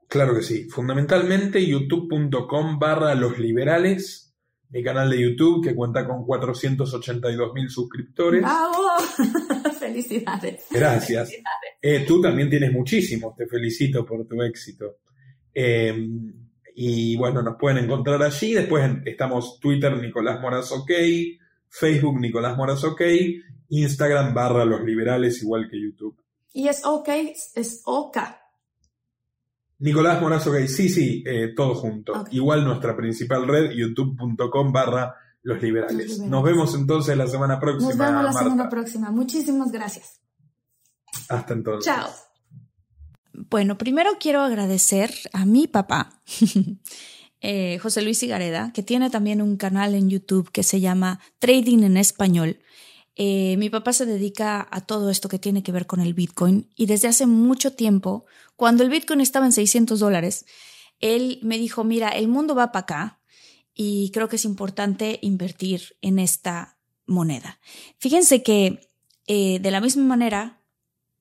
Claro que sí. Fundamentalmente youtube.com barra los liberales mi canal de YouTube que cuenta con 482 mil suscriptores. ¡Bravo! Felicidades. Gracias. Eh, tú también tienes muchísimos, te felicito por tu éxito. Eh, y bueno, nos pueden encontrar allí. Después estamos Twitter Nicolás Moraz OK, Facebook Nicolás Moraz OK, Instagram barra los liberales igual que YouTube. Y es OK, es OK. Nicolás Morazo Gay, sí, sí, eh, todo junto. Igual nuestra principal red, youtube.com barra los liberales. Nos vemos entonces la semana próxima. Nos vemos la semana próxima. Muchísimas gracias. Hasta entonces. Chao. Bueno, primero quiero agradecer a mi papá, eh, José Luis Igareda, que tiene también un canal en YouTube que se llama Trading en Español. Eh, mi papá se dedica a todo esto que tiene que ver con el Bitcoin y desde hace mucho tiempo, cuando el Bitcoin estaba en 600 dólares, él me dijo, mira, el mundo va para acá y creo que es importante invertir en esta moneda. Fíjense que eh, de la misma manera,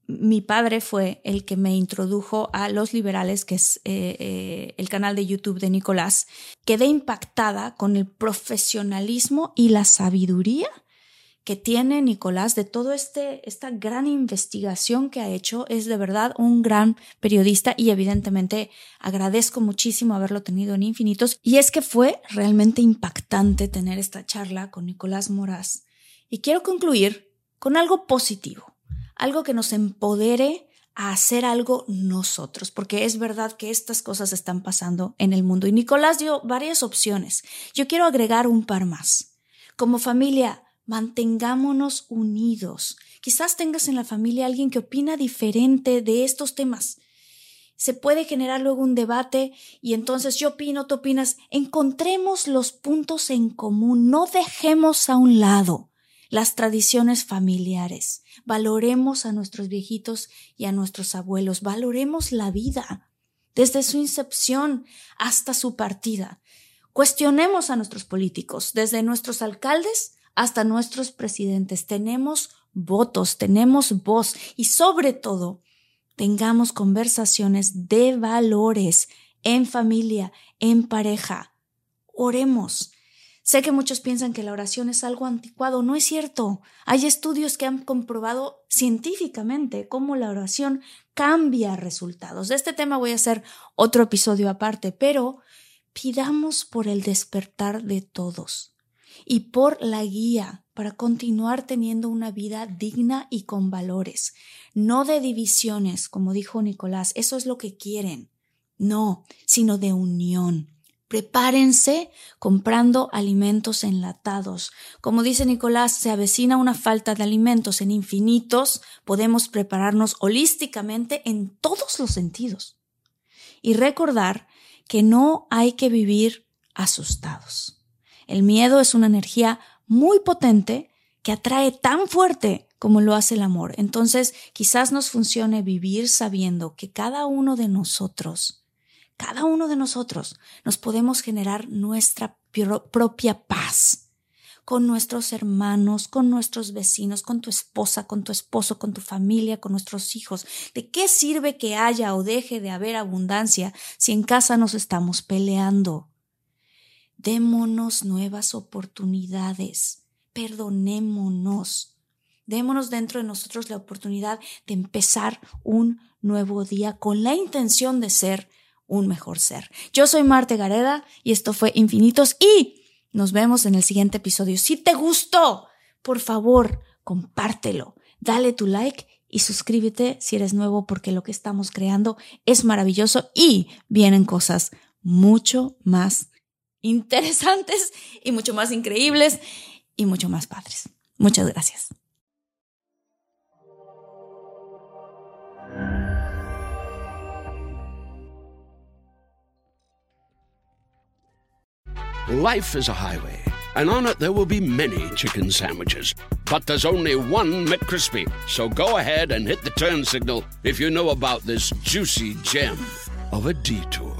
mi padre fue el que me introdujo a Los Liberales, que es eh, el canal de YouTube de Nicolás. Quedé impactada con el profesionalismo y la sabiduría que tiene Nicolás de todo este esta gran investigación que ha hecho. Es de verdad un gran periodista y evidentemente agradezco muchísimo haberlo tenido en Infinitos. Y es que fue realmente impactante tener esta charla con Nicolás Moraz. Y quiero concluir con algo positivo, algo que nos empodere a hacer algo nosotros, porque es verdad que estas cosas están pasando en el mundo y Nicolás dio varias opciones. Yo quiero agregar un par más. Como familia, mantengámonos unidos. Quizás tengas en la familia alguien que opina diferente de estos temas. Se puede generar luego un debate y entonces yo opino, tú opinas. Encontremos los puntos en común, no dejemos a un lado las tradiciones familiares. Valoremos a nuestros viejitos y a nuestros abuelos, valoremos la vida desde su incepción hasta su partida. Cuestionemos a nuestros políticos, desde nuestros alcaldes hasta nuestros presidentes. Tenemos votos, tenemos voz y sobre todo tengamos conversaciones de valores en familia, en pareja. Oremos. Sé que muchos piensan que la oración es algo anticuado. No es cierto. Hay estudios que han comprobado científicamente cómo la oración cambia resultados. De este tema voy a hacer otro episodio aparte, pero pidamos por el despertar de todos y por la guía para continuar teniendo una vida digna y con valores, no de divisiones, como dijo Nicolás, eso es lo que quieren, no, sino de unión. Prepárense comprando alimentos enlatados. Como dice Nicolás, se avecina una falta de alimentos en infinitos, podemos prepararnos holísticamente en todos los sentidos. Y recordar que no hay que vivir asustados. El miedo es una energía muy potente que atrae tan fuerte como lo hace el amor. Entonces, quizás nos funcione vivir sabiendo que cada uno de nosotros, cada uno de nosotros, nos podemos generar nuestra propia paz con nuestros hermanos, con nuestros vecinos, con tu esposa, con tu esposo, con tu familia, con nuestros hijos. ¿De qué sirve que haya o deje de haber abundancia si en casa nos estamos peleando? Démonos nuevas oportunidades, perdonémonos, démonos dentro de nosotros la oportunidad de empezar un nuevo día con la intención de ser un mejor ser. Yo soy Marte Gareda y esto fue Infinitos y nos vemos en el siguiente episodio. Si te gustó, por favor, compártelo, dale tu like y suscríbete si eres nuevo porque lo que estamos creando es maravilloso y vienen cosas mucho más interesantes y mucho más increíbles y mucho más padres. Muchas gracias. Life is a highway, and on it there will be many chicken sandwiches. But there's only one McCrispy. So go ahead and hit the turn signal if you know about this juicy gem of a detour.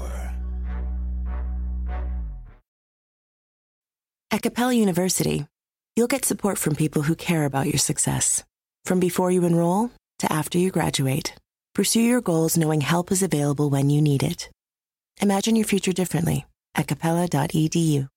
At Capella University, you'll get support from people who care about your success. From before you enroll to after you graduate, pursue your goals knowing help is available when you need it. Imagine your future differently acapella.edu